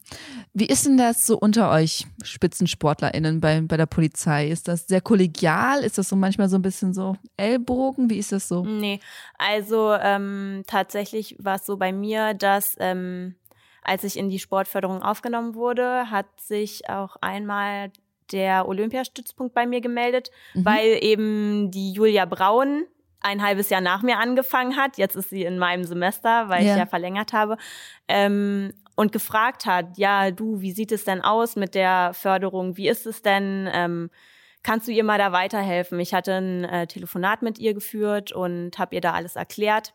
Wie ist denn das so unter euch SpitzensportlerInnen bei, bei der Polizei? Ist das sehr kollegial? Ist das so manchmal so ein bisschen so Ellbogen? Wie ist das so? Nee, also ähm, tatsächlich war es so bei mir, dass ähm, als ich in die Sportförderung aufgenommen wurde, hat sich auch einmal der Olympiastützpunkt bei mir gemeldet, mhm. weil eben die Julia Braun ein halbes Jahr nach mir angefangen hat. Jetzt ist sie in meinem Semester, weil ja. ich ja verlängert habe. Ähm, und gefragt hat, ja, du, wie sieht es denn aus mit der Förderung? Wie ist es denn? Ähm, kannst du ihr mal da weiterhelfen? Ich hatte ein äh, Telefonat mit ihr geführt und habe ihr da alles erklärt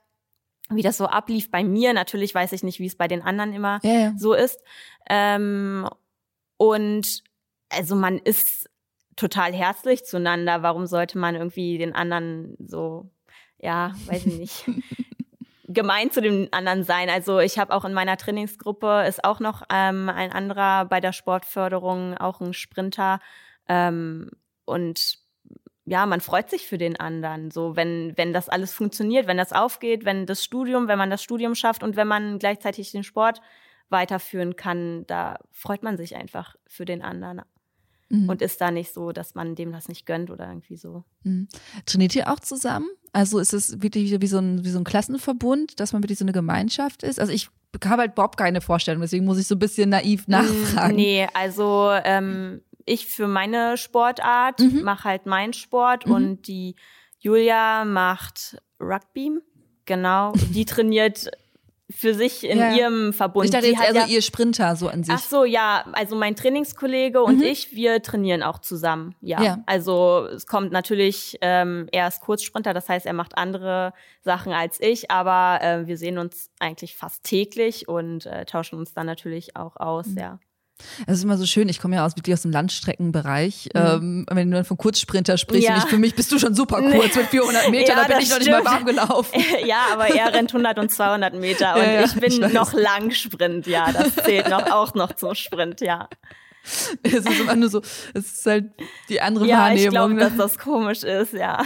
wie das so ablief bei mir. Natürlich weiß ich nicht, wie es bei den anderen immer ja, ja. so ist. Ähm, und also man ist total herzlich zueinander. Warum sollte man irgendwie den anderen so, ja, weiß ich nicht, <laughs> gemein zu den anderen sein? Also ich habe auch in meiner Trainingsgruppe ist auch noch ähm, ein anderer bei der Sportförderung, auch ein Sprinter. Ähm, und ja, man freut sich für den anderen. So, wenn, wenn das alles funktioniert, wenn das aufgeht, wenn das Studium, wenn man das Studium schafft und wenn man gleichzeitig den Sport weiterführen kann, da freut man sich einfach für den anderen mhm. und ist da nicht so, dass man dem das nicht gönnt oder irgendwie so. Mhm. Trainiert ihr auch zusammen? Also ist es wirklich wie so, ein, wie so ein Klassenverbund, dass man wirklich so eine Gemeinschaft ist? Also ich habe halt überhaupt keine Vorstellung, deswegen muss ich so ein bisschen naiv mm, nachfragen. Nee, also ähm, ich für meine Sportart mhm. mache halt meinen Sport mhm. und die Julia macht Rugby. Genau, die trainiert für sich in ja. ihrem Verbund. Ich dachte jetzt also ja, ihr Sprinter so an sich. Ach so, ja, also mein Trainingskollege und mhm. ich, wir trainieren auch zusammen. Ja, ja. also es kommt natürlich, ähm, er ist Kurzsprinter, das heißt, er macht andere Sachen als ich, aber äh, wir sehen uns eigentlich fast täglich und äh, tauschen uns dann natürlich auch aus, mhm. ja. Es ist immer so schön, ich komme ja aus, wirklich aus dem Landstreckenbereich. Mhm. Ähm, wenn du dann von Kurzsprinter sprichst, ja. und ich, für mich bist du schon super kurz mit 400 Metern, ja, da bin ich noch nicht mal warm gelaufen. <laughs> Ja, aber er rennt 100 und 200 Meter <laughs> und ja, ich bin ich noch Langsprint, ja, das zählt noch, auch noch zum Sprint, ja. <laughs> Es ist immer nur so, es ist halt die andere ja, Wahrnehmung. Ja, ich glaube, ne? dass das komisch ist, ja.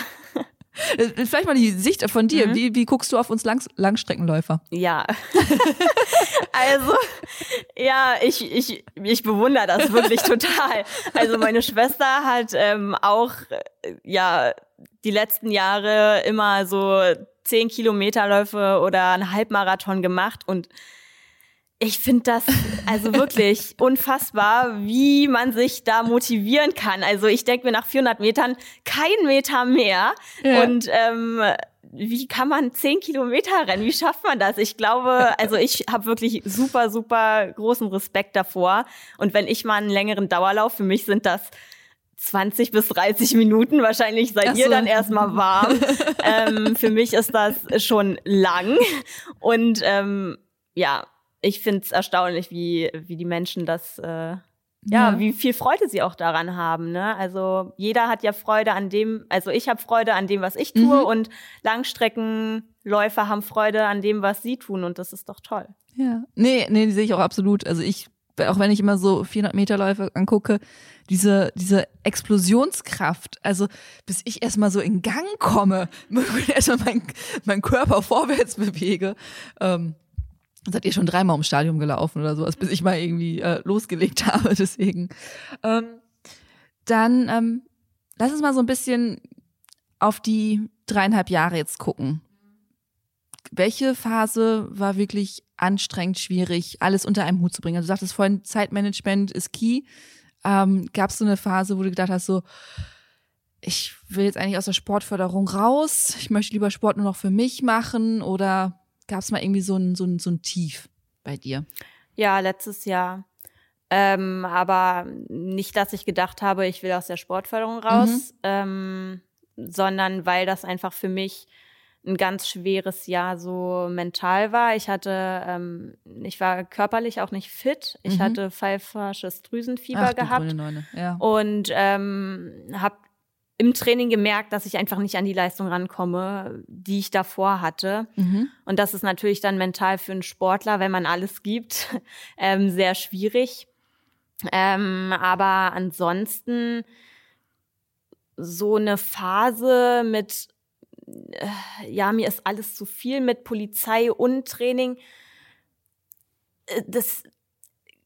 Äh, vielleicht mal die Sicht von dir. Mhm. Wie, wie guckst du auf uns Lang Langstreckenläufer? Ja. <laughs> also, ja, ich, ich, ich bewundere das wirklich total. Also meine Schwester hat ähm, auch, äh, ja, die letzten Jahre immer so zehn Kilometerläufe oder einen Halbmarathon gemacht und ich finde das also wirklich unfassbar, wie man sich da motivieren kann. Also ich denke mir nach 400 Metern kein Meter mehr. Ja. Und ähm, wie kann man 10 Kilometer rennen? Wie schafft man das? Ich glaube, also ich habe wirklich super, super großen Respekt davor. Und wenn ich mal einen längeren Dauerlauf, für mich sind das 20 bis 30 Minuten. Wahrscheinlich seid so. ihr dann erstmal warm. <laughs> ähm, für mich ist das schon lang. Und ähm, ja, ich finde es erstaunlich, wie, wie die Menschen das, äh, ja, Ja. wie viel Freude sie auch daran haben. Ne? Also jeder hat ja Freude an dem, also ich habe Freude an dem, was ich tue Mhm. und Langstreckenläufer haben Freude an dem, was sie tun und das ist doch toll. Ja. Nee, nee, die sehe ich auch absolut. Also ich, auch wenn ich immer so 400 Meter Läufe angucke, diese, diese Explosionskraft, also bis ich erstmal so in Gang komme, <laughs> erstmal meinen mein Körper vorwärts bewege, ähm, seid ihr schon dreimal ums Stadion gelaufen oder sowas, bis ich mal irgendwie äh, losgelegt <laughs> habe, deswegen. Ähm, dann ähm, lass uns mal so ein bisschen auf die dreieinhalb Jahre jetzt gucken. Welche Phase war wirklich anstrengend, schwierig, alles unter einem Hut zu bringen? Also du sagtest vorhin, Zeitmanagement ist key. Ähm, Gab es so eine Phase, wo du gedacht hast, so, ich will jetzt eigentlich aus der Sportförderung raus, ich möchte lieber Sport nur noch für mich machen oder gab es mal irgendwie so ein, so, ein, so ein Tief bei dir? Ja, letztes Jahr. Ähm, aber nicht, dass ich gedacht habe, ich will aus der Sportförderung raus, ähm, sondern weil das einfach für mich ein ganz schweres Jahr so mental war. Ich hatte, ähm, ich war körperlich auch nicht fit. Ich Mhm. hatte pfeifersches Drüsenfieber Ach, gehabt. Ja. und ähm, habe im Training gemerkt, dass ich einfach nicht an die Leistung rankomme, die ich davor hatte. Mhm. Und das ist natürlich dann mental für einen Sportler, wenn man alles gibt, <laughs> ähm, sehr schwierig. Ähm, aber ansonsten so eine Phase mit, äh, ja, mir ist alles zu viel mit Polizei und Training. Äh, Das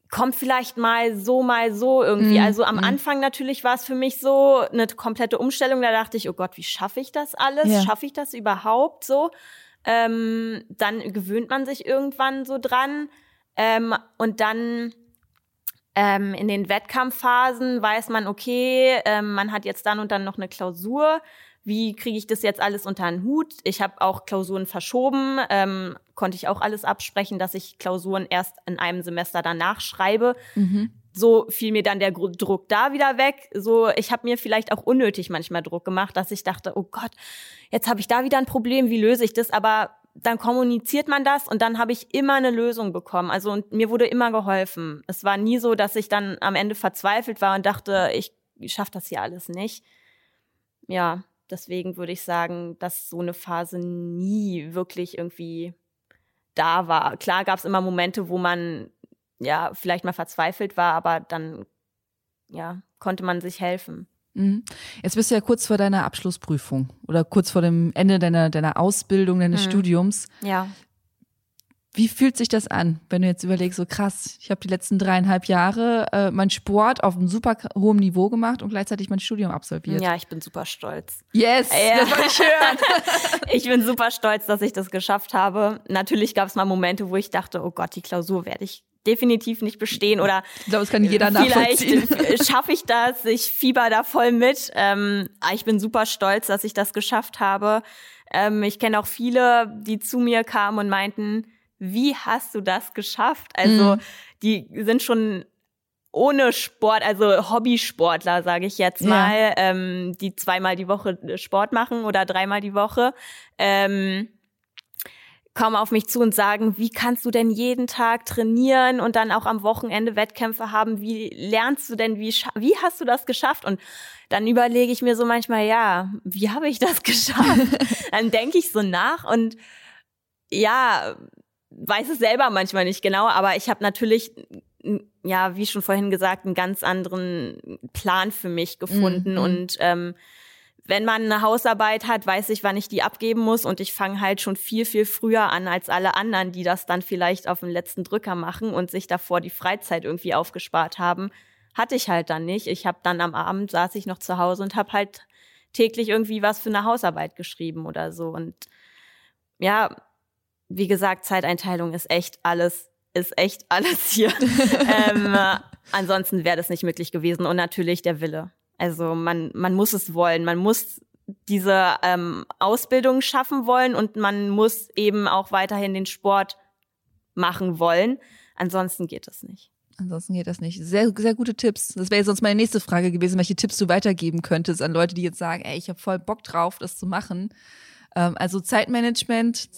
kommt vielleicht mal so, mal so irgendwie. Mm, Also am mm. Anfang natürlich war es für mich so eine komplette Umstellung. Da dachte ich, oh Gott, wie schaffe ich das alles? Ja. Schaffe ich das überhaupt so? Ähm, dann gewöhnt man sich irgendwann so dran. Ähm, und dann ähm, in den Wettkampfphasen weiß man, okay, ähm, man hat jetzt dann und dann noch eine Klausur. Wie kriege ich das jetzt alles unter den Hut? Ich habe auch Klausuren verschoben, ähm, konnte ich auch alles absprechen, dass ich Klausuren erst in einem Semester danach schreibe. Mhm. So fiel mir dann der Druck da wieder weg. So, ich habe mir vielleicht auch unnötig manchmal Druck gemacht, dass ich dachte, oh Gott, jetzt habe ich da wieder ein Problem, wie löse ich das? Aber dann kommuniziert man das und dann habe ich immer eine Lösung bekommen. Also und mir wurde immer geholfen. Es war nie so, dass ich dann am Ende verzweifelt war und dachte, ich schaffe das hier alles nicht. Ja, deswegen würde ich sagen, dass so eine Phase nie wirklich irgendwie da war. Klar gab es immer Momente, wo man ja vielleicht mal verzweifelt war, aber dann ja konnte man sich helfen. Mhm. Jetzt bist du ja kurz vor deiner Abschlussprüfung oder kurz vor dem Ende deiner, deiner Ausbildung, deines Mhm. Studiums. Ja. Wie fühlt sich das an, wenn du jetzt überlegst, so krass, ich habe die letzten dreieinhalb Jahre äh, meinen Sport auf einem super hohem Niveau gemacht und gleichzeitig mein Studium absolviert? Ja, ich bin super stolz. Yes, Ja. das wollte ich hören. <laughs> Ich bin super stolz, dass ich das geschafft habe. Natürlich gab es mal Momente, wo ich dachte, oh Gott, die Klausur werde ich definitiv nicht bestehen oder Ich glaube, das kann jeder nachvollziehen. Vielleicht <laughs> schaffe ich das, ich fieber da voll mit. Ähm, aber ich bin super stolz, dass ich das geschafft habe. Ähm, ich kenne auch viele, die zu mir kamen und meinten, wie hast du das geschafft? Also Mhm. die sind schon ohne Sport, also Hobbysportler, sage ich jetzt Ja. mal, ähm, die zweimal die Woche Sport machen oder dreimal die Woche. Ähm, kommen auf mich zu und sagen, wie kannst du denn jeden Tag trainieren und dann auch am Wochenende Wettkämpfe haben? Wie lernst du denn, wie, wie hast du das geschafft? Und dann überlege ich mir so manchmal, ja, wie habe ich das <laughs> geschafft? dann denke ich so nach und ja, weiß es selber manchmal nicht genau, aber ich habe natürlich, ja, wie schon vorhin gesagt, einen ganz anderen Plan für mich gefunden Mhm. und ähm, wenn man eine Hausarbeit hat, weiß ich, wann ich die abgeben muss und ich fange halt schon viel, viel früher an als alle anderen, die das dann vielleicht auf den letzten Drücker machen und sich davor die Freizeit irgendwie aufgespart haben. Hatte ich halt dann nicht. Ich habe dann am Abend saß ich noch zu Hause und habe halt täglich irgendwie was für eine Hausarbeit geschrieben oder so. Und ja, wie gesagt, Zeiteinteilung ist echt alles, ist echt <laughs> alles hier. ähm, äh, ansonsten wäre das nicht möglich gewesen. Und natürlich der Wille. Also man, man muss es wollen. Man muss diese ähm, Ausbildung schaffen wollen und man muss eben auch weiterhin den Sport machen wollen. Ansonsten geht es nicht. Ansonsten geht das nicht. Sehr, sehr gute Tipps. Das wäre sonst meine nächste Frage gewesen, welche Tipps du weitergeben könntest an Leute, die jetzt sagen, ey, ich habe voll Bock drauf, das zu machen. Ähm, also Zeitmanagement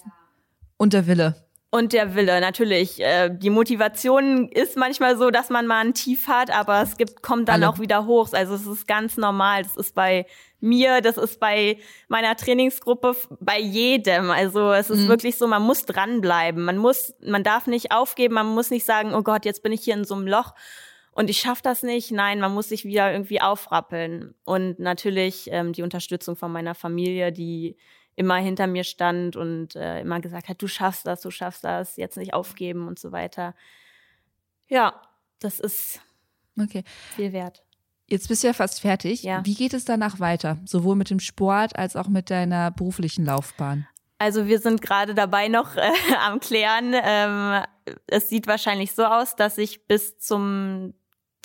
und der Wille. Und der Wille, natürlich. Äh, die Motivation ist manchmal so, dass man mal ein Tief hat, aber es gibt, kommt dann Alle. auch wieder hoch. Also es ist ganz normal. Das ist bei mir, das ist bei meiner Trainingsgruppe, bei jedem. Also es ist mhm. wirklich so, man muss dranbleiben. Man muss, man darf nicht aufgeben, man muss nicht sagen, oh Gott, jetzt bin ich hier in so einem Loch und ich schaffe das nicht. Nein, man muss sich wieder irgendwie aufrappeln. Und natürlich ähm, die Unterstützung von meiner Familie, die immer hinter mir stand und äh, immer gesagt hat, du schaffst das, du schaffst das, jetzt nicht aufgeben und so weiter. Ja, das ist okay. viel wert. Jetzt bist du ja fast fertig. Ja. Wie geht es danach weiter? Sowohl mit dem Sport als auch mit deiner beruflichen Laufbahn? Also wir sind gerade dabei noch äh, <laughs> am Klären. Ähm, es sieht wahrscheinlich so aus, dass ich bis zum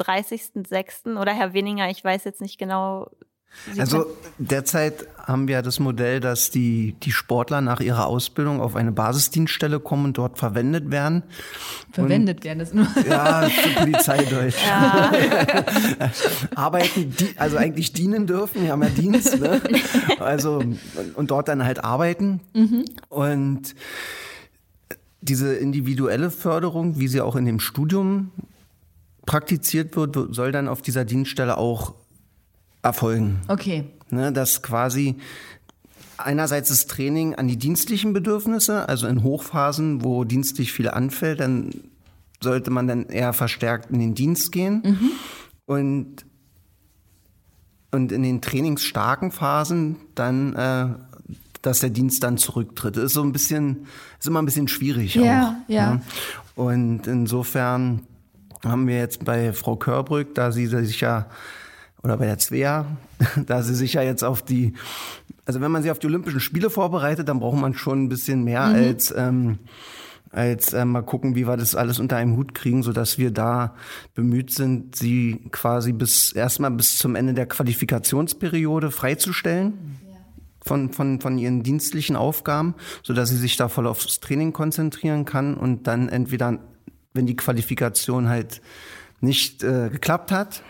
30.06. oder Herr Weninger, ich weiß jetzt nicht genau, also derzeit haben wir das Modell, dass die, die Sportler nach ihrer Ausbildung auf eine Basisdienststelle kommen und dort verwendet werden. Verwendet und, werden das nur. Ja, für Polizeideutsch. Ja. <laughs> arbeiten, die, also eigentlich dienen dürfen, wir haben ja Dienst, ne? <laughs> Also und dort dann halt arbeiten. Mhm. Und diese individuelle Förderung, wie sie auch in dem Studium praktiziert wird, soll dann auf dieser Dienststelle auch erfolgen. Okay. Ne, dass quasi einerseits das Training an die dienstlichen Bedürfnisse, also in Hochphasen, wo dienstlich viel anfällt, dann sollte man dann eher verstärkt in den Dienst gehen. Mhm. Und, und in den trainingsstarken Phasen dann, äh, dass der Dienst dann zurücktritt. Das ist so ein bisschen, ist immer ein bisschen schwierig ja, auch. Ja. Ne? Und insofern haben wir jetzt bei Frau Körbrück, da sie sich ja oder bei der Svea, <laughs> da sie sich ja jetzt auf die, also wenn man sich auf die Olympischen Spiele vorbereitet, dann braucht man schon ein bisschen mehr mhm. als ähm, als äh, mal gucken, wie wir das alles unter einem Hut kriegen, so dass wir da bemüht sind, sie quasi bis erstmal bis zum Ende der Qualifikationsperiode freizustellen. Von, von, von ihren dienstlichen Aufgaben, so dass sie sich da voll aufs Training konzentrieren kann und dann entweder, wenn die Qualifikation halt nicht äh, geklappt hat,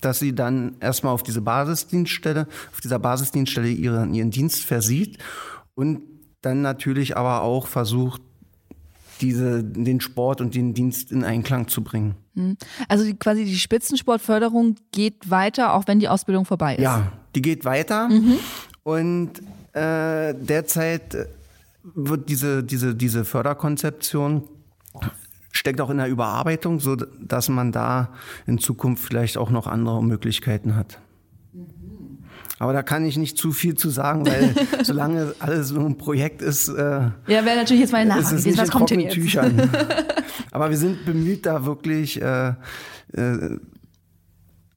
dass sie dann erstmal auf diese Basisdienststelle, auf dieser Basisdienststelle ihren, ihren Dienst versieht und dann natürlich aber auch versucht, diese, den Sport und den Dienst in Einklang zu bringen. Hm. Also die, quasi die Spitzensportförderung geht weiter, auch wenn die Ausbildung vorbei ist. Ja, die geht weiter. Mhm. Und äh, derzeit wird diese, diese, diese Förderkonzeption steckt auch in der Überarbeitung, so dass man da in Zukunft vielleicht auch noch andere Möglichkeiten hat. Aber da kann ich nicht zu viel zu sagen, weil <laughs> solange alles so ein Projekt ist, äh, ja, wäre natürlich jetzt meine Nachfrage. Ist es was kommt denn jetzt? Tüchern. <laughs> Aber wir sind bemüht, da wirklich äh, äh,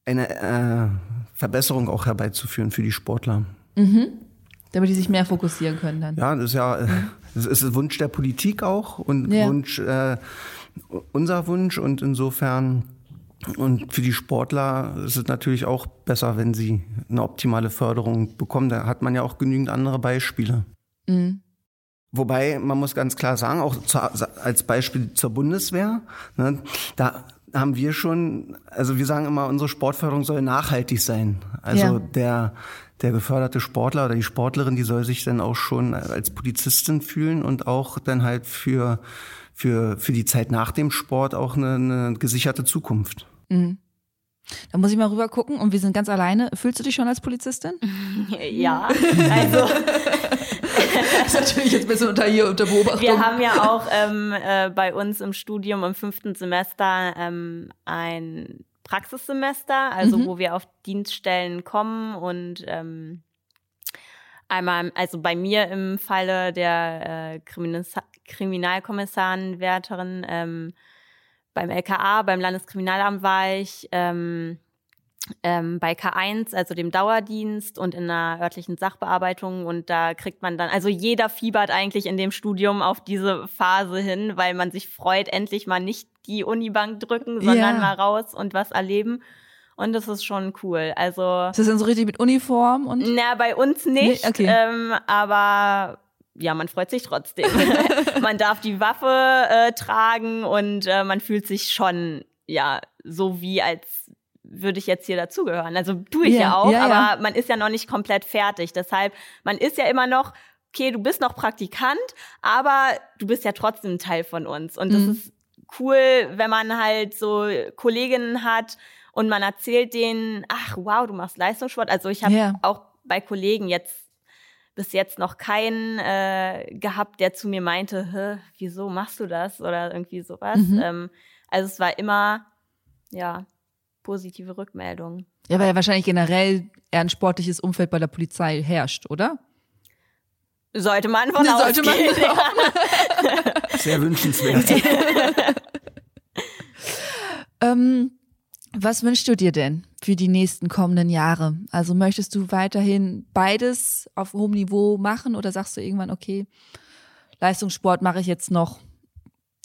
eine äh, Verbesserung auch herbeizuführen für die Sportler. Mhm. Damit die sich mehr fokussieren können dann. Ja, das ist ja, das ist der Wunsch der Politik auch und ja. Wunsch äh, unser Wunsch und insofern und für die Sportler ist es natürlich auch besser, wenn sie eine optimale Förderung bekommen. Da hat man ja auch genügend andere Beispiele. Mhm. Wobei, man muss ganz klar sagen, auch zu, als Beispiel zur Bundeswehr, ne, da haben wir schon, also wir sagen immer, unsere Sportförderung soll nachhaltig sein. Also ja. der, der geförderte Sportler oder die Sportlerin, die soll sich dann auch schon als Polizistin fühlen und auch dann halt für für, für die Zeit nach dem Sport auch eine, eine gesicherte Zukunft. Mhm. Da muss ich mal rüber gucken und wir sind ganz alleine. Fühlst du dich schon als Polizistin? <laughs> Ja, <laughs> also. das ist natürlich jetzt ein bisschen unter hier unter Beobachtung. Wir haben ja auch ähm, äh, bei uns im Studium im fünften Semester ähm, ein Praxissemester, also mhm. wo wir auf Dienststellen kommen und ähm, einmal, also bei mir im Falle der äh, Kriminalkommissarenwärterin ähm, beim LKA, beim Landeskriminalamt war ich, ähm, ähm, bei K1, also dem Dauerdienst und in einer örtlichen Sachbearbeitung. Und da kriegt man dann, also jeder fiebert eigentlich in dem Studium auf diese Phase hin, weil man sich freut, endlich mal nicht die Unibank drücken, sondern ja. mal raus und was erleben. Und das ist schon cool. Also. Ist das denn so richtig mit Uniform und? Na, bei uns nicht. Nee, okay. Ähm, aber ja, man freut sich trotzdem. <laughs> man darf die Waffe äh, tragen und äh, man fühlt sich schon, ja, so wie als würde ich jetzt hier dazugehören. Also tue ich ja, ja auch, ja, aber ja. man ist ja noch nicht komplett fertig. Deshalb, man ist ja immer noch okay, du bist noch Praktikant, aber du bist ja trotzdem ein Teil von uns. Und das mhm. ist cool, wenn man halt so Kolleginnen hat und man erzählt denen, ach wow, du machst Leistungssport. Also ich habe yeah. auch bei Kollegen jetzt bis jetzt noch keinen äh, gehabt, der zu mir meinte, wieso machst du das oder irgendwie sowas. Mhm. Ähm, also es war immer, ja, positive Rückmeldungen. Ja, weil ja wahrscheinlich generell eher ein sportliches Umfeld bei der Polizei herrscht, oder? Sollte man von <laughs> Sollte man ja. <laughs> Sehr wünschenswert. <laughs> ähm, was wünschst du dir denn für die nächsten kommenden Jahre? Also möchtest du weiterhin beides auf hohem Niveau machen oder sagst du irgendwann, okay, Leistungssport mache ich jetzt noch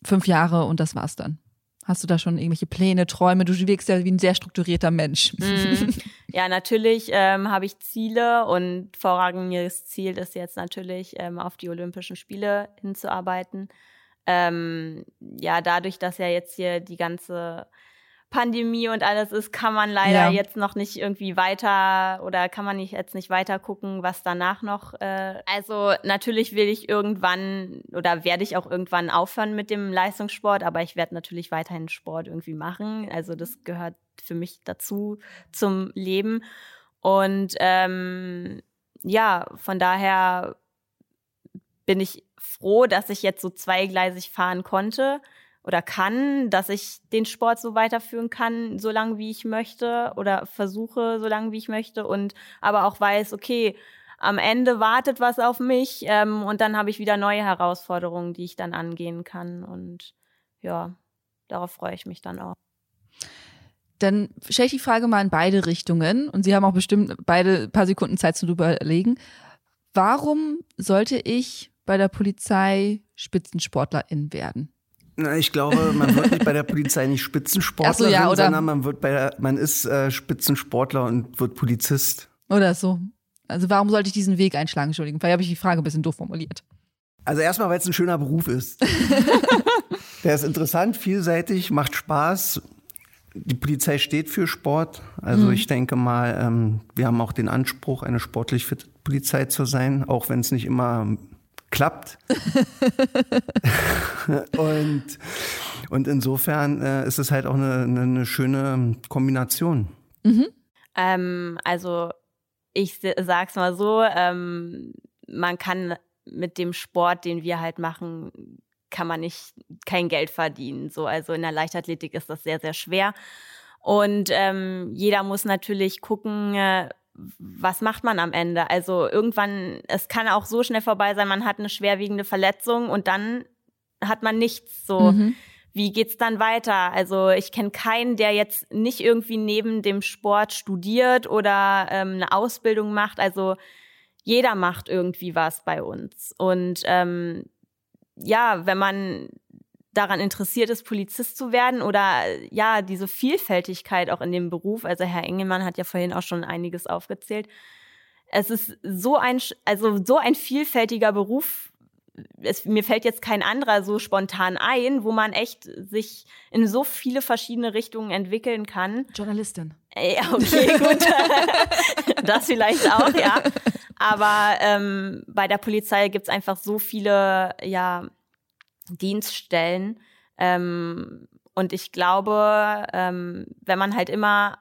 fünf Jahre und das war's dann? Hast du da schon irgendwelche Pläne, Träume? Du wirkst ja wie ein sehr strukturierter Mensch. Mm, <laughs> ja, natürlich ähm, habe ich Ziele und vorrangiges Ziel ist jetzt natürlich, ähm, auf die Olympischen Spiele hinzuarbeiten. Ähm, ja, dadurch, dass ja jetzt hier die ganze Pandemie und alles ist, kann man leider ja. jetzt noch nicht irgendwie weiter oder kann man nicht jetzt nicht weiter gucken, was danach noch. Äh, also natürlich will ich irgendwann oder werde ich auch irgendwann aufhören mit dem Leistungssport, aber ich werde natürlich weiterhin Sport irgendwie machen. Also das gehört für mich dazu zum Leben und ähm, ja, von daher bin ich froh, dass ich jetzt so zweigleisig fahren konnte oder kann, dass ich den Sport so weiterführen kann, so lange wie ich möchte oder versuche, so lange wie ich möchte und aber auch weiß, okay, am Ende wartet was auf mich ähm, und dann habe ich wieder neue Herausforderungen, die ich dann angehen kann und ja, darauf freue ich mich dann auch. Dann stelle ich die Frage mal in beide Richtungen und Sie haben auch bestimmt beide ein paar Sekunden Zeit zu überlegen. Warum sollte ich bei der Polizei Spitzensportlerin werden? Na, ich glaube, man wird nicht bei der Polizei nicht Spitzensportler, so, ja, sondern man wird bei der, man ist äh, Spitzensportler und wird Polizist. Oder so. Also warum sollte ich diesen Weg einschlagen? Entschuldigung, vielleicht habe ich die Frage ein bisschen doof formuliert. Also erstmal, weil es ein schöner Beruf ist. <laughs> der ist interessant, vielseitig, macht Spaß. Die Polizei steht für Sport. Also mhm. ich denke mal, ähm, wir haben auch den Anspruch, eine sportlich fitte Polizei zu sein, auch wenn es nicht immer klappt. <laughs> und, und insofern äh, ist es halt auch eine, eine, schöne Kombination. Mhm. Ähm, also ich sag's mal so, ähm, man kann mit dem Sport, den wir halt machen, kann man nicht kein Geld verdienen. So, also in der Leichtathletik ist das sehr, sehr schwer. Und ähm, jeder muss natürlich gucken, äh, was macht man am Ende? Also irgendwann, es kann auch so schnell vorbei sein, man hat eine schwerwiegende Verletzung und dann hat man nichts. So, mhm. wie geht's dann weiter? Also ich kenne keinen, der jetzt nicht irgendwie neben dem Sport studiert oder ähm, eine Ausbildung macht. Also jeder macht irgendwie was bei uns. Und ähm, ja, wenn man daran interessiert ist, Polizist zu werden oder ja, diese Vielfältigkeit auch in dem Beruf. Also Herr Engelmann hat ja vorhin auch schon einiges aufgezählt. Es ist so ein, also so ein vielfältiger Beruf. Es, mir fällt jetzt kein anderer so spontan ein, wo man echt sich in so viele verschiedene Richtungen entwickeln kann. Journalistin. Ja, okay, gut. <laughs> das vielleicht auch, ja. Aber ähm, bei der Polizei gibt's einfach so viele, ja, Dienststellen. Ähm, und ich glaube, ähm, wenn man halt immer,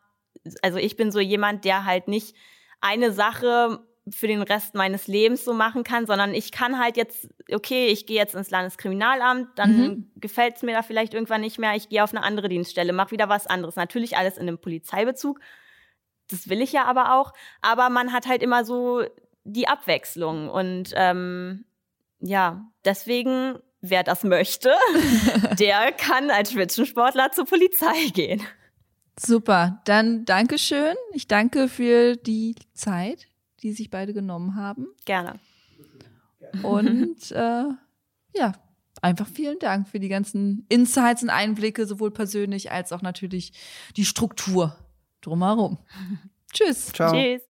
also ich bin so jemand, der halt nicht eine Sache für den Rest meines Lebens so machen kann, sondern ich kann halt jetzt, okay, ich gehe jetzt ins Landeskriminalamt, dann mhm. gefällt es mir da vielleicht irgendwann nicht mehr, ich gehe auf eine andere Dienststelle, mache wieder was anderes. Natürlich alles in einem Polizeibezug. Das will ich ja aber auch. Aber man hat halt immer so die Abwechslung. Und ähm, ja, deswegen wer das möchte, <laughs> der kann als Spitzensportler zur Polizei gehen. Super, dann Dankeschön. Ich danke für die Zeit, die sich beide genommen haben. Gerne. Und <laughs> äh, ja, einfach vielen Dank für die ganzen Insights und Einblicke, sowohl persönlich als auch natürlich die Struktur drumherum. <laughs> Tschüss. Ciao. Tschüss.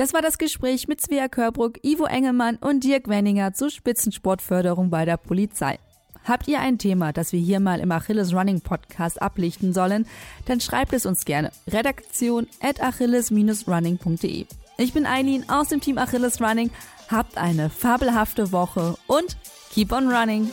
Das war das Gespräch mit Svea Körbruck, Ivo Engelmann und Dirk Wenninger zur Spitzensportförderung bei der Polizei. Habt ihr ein Thema, das wir hier mal im Achilles Running Podcast ablichten sollen, dann schreibt es uns gerne. Redaktion at achilles-running.de. Ich bin Eileen aus dem Team Achilles Running. Habt eine fabelhafte Woche und keep on running.